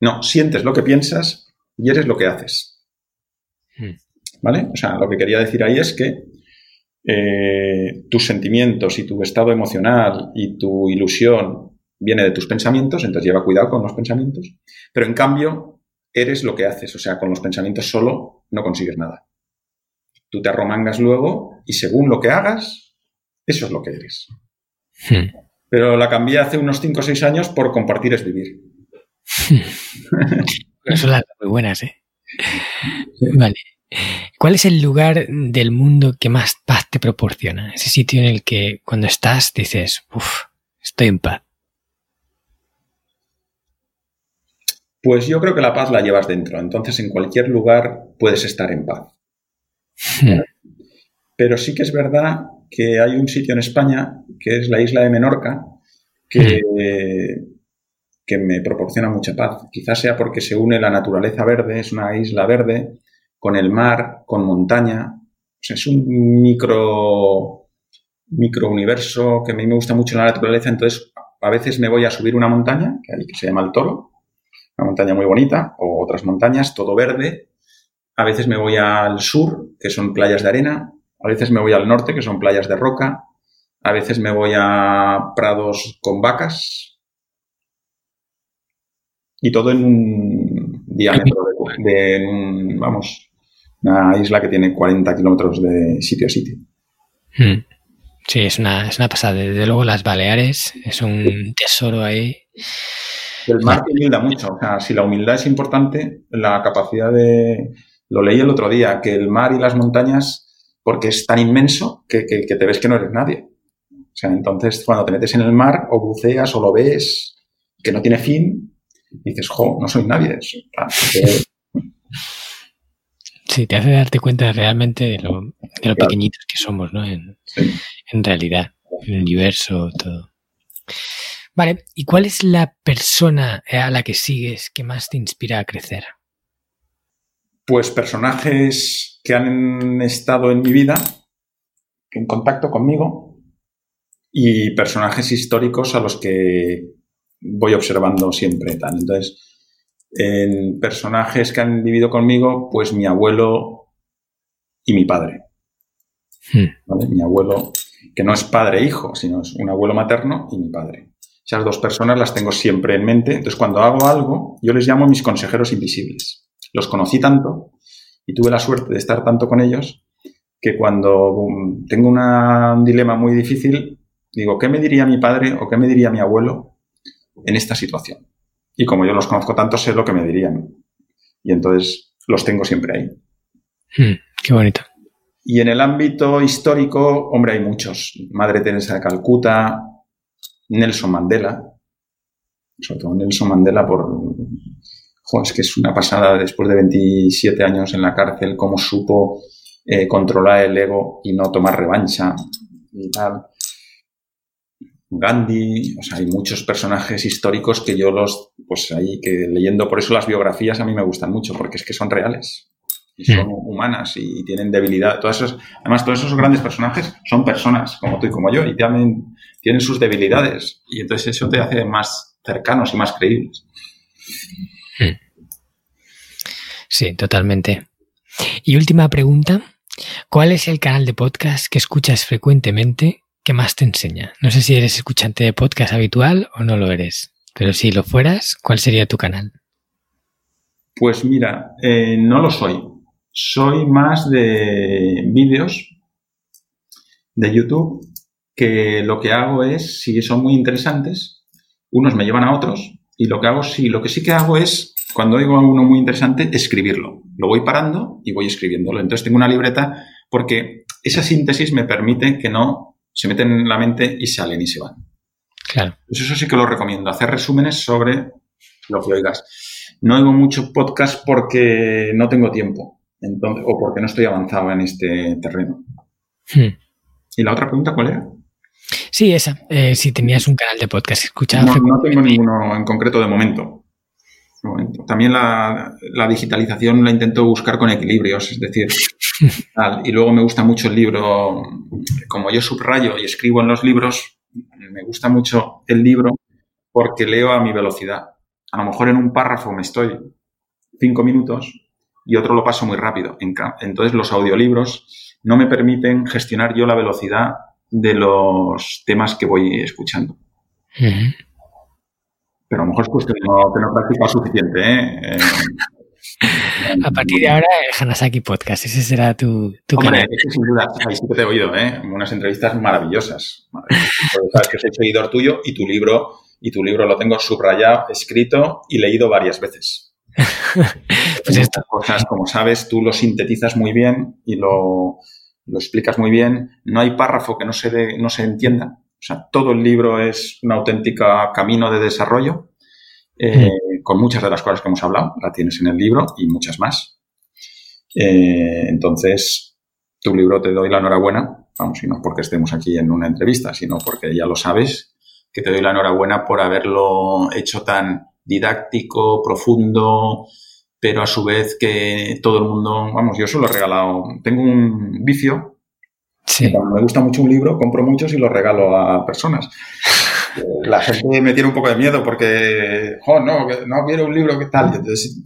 no, sientes lo que piensas y eres lo que haces. Hmm. ¿Vale? O sea, lo que quería decir ahí es que eh, tus sentimientos y tu estado emocional y tu ilusión viene de tus pensamientos, entonces lleva cuidado con los pensamientos, pero en cambio eres lo que haces, o sea, con los pensamientos solo no consigues nada. Tú te arromangas luego y según lo que hagas, eso es lo que eres. Hmm. Pero la cambié hace unos 5 o 6 años por compartir es vivir. son las muy buenas, ¿eh? Vale. ¿Cuál es el lugar del mundo que más paz te proporciona? Ese sitio en el que cuando estás dices, uff, estoy en paz. Pues yo creo que la paz la llevas dentro. Entonces en cualquier lugar puedes estar en paz. Hmm. Pero sí que es verdad que hay un sitio en España, que es la isla de Menorca, que, que me proporciona mucha paz. Quizás sea porque se une la naturaleza verde, es una isla verde, con el mar, con montaña. O sea, es un micro, micro universo que a mí me gusta mucho la naturaleza. Entonces, a veces me voy a subir una montaña, que se llama el Toro, una montaña muy bonita, o otras montañas, todo verde. A veces me voy al sur, que son playas de arena. A veces me voy al norte, que son playas de roca. A veces me voy a prados con vacas. Y todo en un diámetro de, de vamos, una isla que tiene 40 kilómetros de sitio a sitio. Hmm. Sí, es una, es una pasada. Desde luego las Baleares es un tesoro ahí. El mar te humilda mucho. O sea, si la humildad es importante, la capacidad de... Lo leí el otro día, que el mar y las montañas, porque es tan inmenso que, te ves que no eres nadie. O sea, entonces cuando te metes en el mar o buceas o lo ves que no tiene fin, dices, jo, no soy nadie. Sí, te hace darte cuenta realmente de lo, pequeñitos que somos, ¿no? En, realidad, en el universo, todo. Vale, ¿y cuál es la persona a la que sigues que más te inspira a crecer? Pues personajes que han estado en mi vida, en contacto conmigo, y personajes históricos a los que voy observando siempre. Entonces, en personajes que han vivido conmigo, pues mi abuelo y mi padre. Hmm. Mi abuelo, que no es padre e hijo, sino es un abuelo materno y mi padre. Esas dos personas las tengo siempre en mente. Entonces, cuando hago algo, yo les llamo mis consejeros invisibles. Los conocí tanto y tuve la suerte de estar tanto con ellos que cuando tengo un dilema muy difícil, digo, ¿qué me diría mi padre o qué me diría mi abuelo en esta situación? Y como yo los conozco tanto, sé lo que me dirían. Y entonces los tengo siempre ahí. Hmm, qué bonito. Y en el ámbito histórico, hombre, hay muchos. Madre Teresa de Calcuta, Nelson Mandela, sobre todo Nelson Mandela por... es que es una pasada después de 27 años en la cárcel, cómo supo eh, controlar el ego y no tomar revancha y tal. Gandhi, o sea, hay muchos personajes históricos que yo los, pues ahí, que leyendo por eso las biografías a mí me gustan mucho, porque es que son reales y son mm. humanas y tienen debilidad. Todas además, todos esos grandes personajes son personas como tú y como yo y también tienen sus debilidades y entonces eso te hace más cercanos y más creíbles. Sí, totalmente. Y última pregunta, ¿cuál es el canal de podcast que escuchas frecuentemente que más te enseña? No sé si eres escuchante de podcast habitual o no lo eres, pero si lo fueras, ¿cuál sería tu canal? Pues mira, eh, no lo soy soy más de vídeos de YouTube que lo que hago es, si son muy interesantes, unos me llevan a otros y lo que hago, sí, lo que sí que hago es, cuando oigo a uno muy interesante, escribirlo. Lo voy parando y voy escribiéndolo. Entonces tengo una libreta porque esa síntesis me permite que no se meten en la mente y salen y se van. Claro. Pues eso sí que lo recomiendo, hacer resúmenes sobre lo que oigas. No oigo mucho podcast porque no tengo tiempo o porque no estoy avanzado en este terreno. Hmm. ¿Y la otra pregunta cuál era? Sí, esa. Eh, si tenías un canal de podcast escuchado. No, no tengo ninguno en concreto de momento. También la, digitalización la intento buscar con equilibrios, es decir, y luego me gusta mucho el libro, como yo subrayo y escribo en los libros, me gusta mucho el libro porque leo a mi velocidad. A lo mejor en un párrafo me estoy cinco minutos y otro lo paso muy rápido. Entonces los audiolibros no me permiten gestionar yo la velocidad de los temas que voy escuchando. Pero a lo mejor es cuestión de no tener práctica suficiente. ¿eh? Eh, a partir de ahora, Hanasaki Podcast, ese será tu, tu Hombre, canal. sin duda, ahí sí que te he oído, ¿eh? Unas entrevistas maravillosas. Sabes que soy seguidor tuyo y tu libro, y tu libro lo tengo subrayado, escrito y leído varias veces. pues estas cosas, como sabes, tú lo sintetizas muy bien y lo, explicas muy bien. No hay párrafo que no se, no se entienda. O sea, todo el libro es un auténtico camino de desarrollo, eh, mm. con muchas de las cosas que hemos hablado, la tienes en el libro y muchas más. Eh, entonces, tu libro te doy la enhorabuena, vamos, y no porque estemos aquí en una entrevista, sino porque ya lo sabes, que te doy la enhorabuena por haberlo hecho tan didáctico, profundo, pero a su vez que todo el mundo, vamos, yo solo he regalado, tengo un vicio, sí. cuando me gusta mucho un libro, compro muchos y los regalo a personas. La gente me tiene un poco de miedo porque, oh, no, no quiero un libro, ¿qué tal? entonces,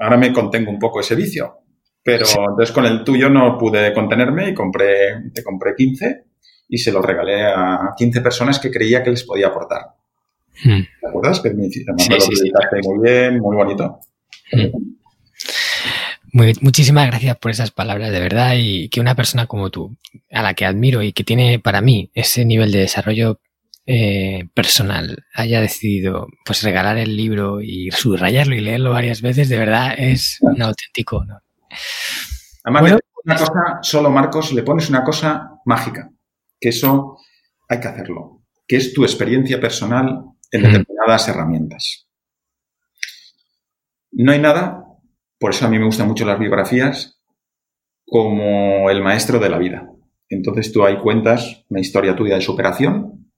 ahora me contengo un poco ese vicio. Pero entonces con el tuyo no pude contenerme y compré, te compré 15 y se los regalé a 15 personas que creía que les podía aportar. Hmm. ¿Te acuerdas? Que me, muy bien, muy bonito. Muchísimas gracias por esas palabras, de verdad, y que una persona como tú, a la que admiro y que tiene para mí ese nivel de desarrollo eh, personal, haya decidido pues regalar el libro y subrayarlo y leerlo varias veces, de verdad es un auténtico honor. Además, una cosa, solo Marcos, le pones una cosa mágica, que eso hay que hacerlo, que es tu experiencia personal en determinadas herramientas. No hay nada, por eso a mí me gustan mucho las biografías, como el maestro de la vida. Entonces tú ahí cuentas una historia tuya de superación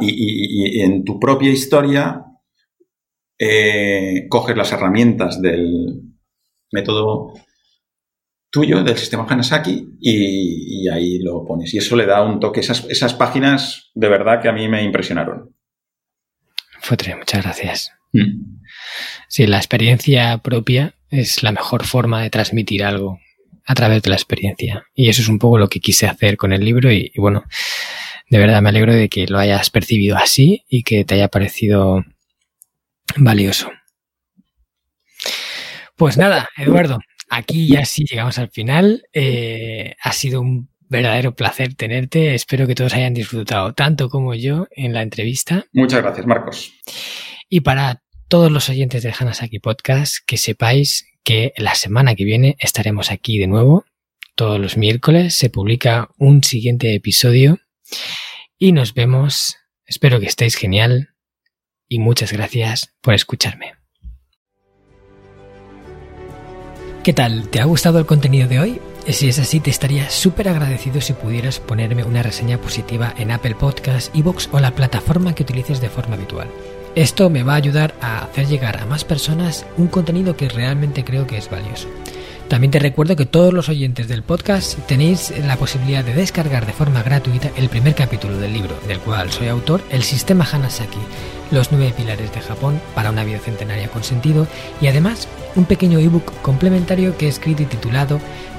y, en tu propia historia eh, coges las herramientas del método tuyo, del sistema Hanasaki, y, ahí lo pones. Y eso le da un toque. Esas, esas páginas de verdad que a mí me impresionaron. Futre, muchas gracias. Mm. Sí, la experiencia propia es la mejor forma de transmitir algo. a través de la experiencia. Y eso es un poco lo que quise hacer con el libro y, bueno, de verdad me alegro de que lo hayas percibido así y que te haya parecido valioso. Pues nada, Eduardo, aquí ya sí llegamos al final. Eh, ha sido un verdadero placer tenerte. Espero que todos hayan disfrutado tanto como yo en la entrevista. Muchas gracias, Marcos. Y para todos los oyentes de Hanasaki Podcast, que sepáis que la semana que viene estaremos aquí de nuevo. Todos los miércoles se publica un siguiente episodio y nos vemos. Espero que estéis genial y muchas gracias por escucharme. ¿Qué tal? ¿Te ha gustado el contenido de hoy? Si es así, te estaría súper agradecido si pudieras ponerme una reseña positiva en Apple Podcasts, Evox o la plataforma que utilices de forma habitual. Esto me va a ayudar a hacer llegar a más personas un contenido que realmente creo que es valioso. También te recuerdo que todos los oyentes del podcast tenéis la posibilidad de descargar de forma gratuita el primer capítulo del libro, del cual soy autor, El Sistema Hanasaki, los nueve pilares de Japón para una vida centenaria con sentido, y además un pequeño ebook complementario que he escrito y titulado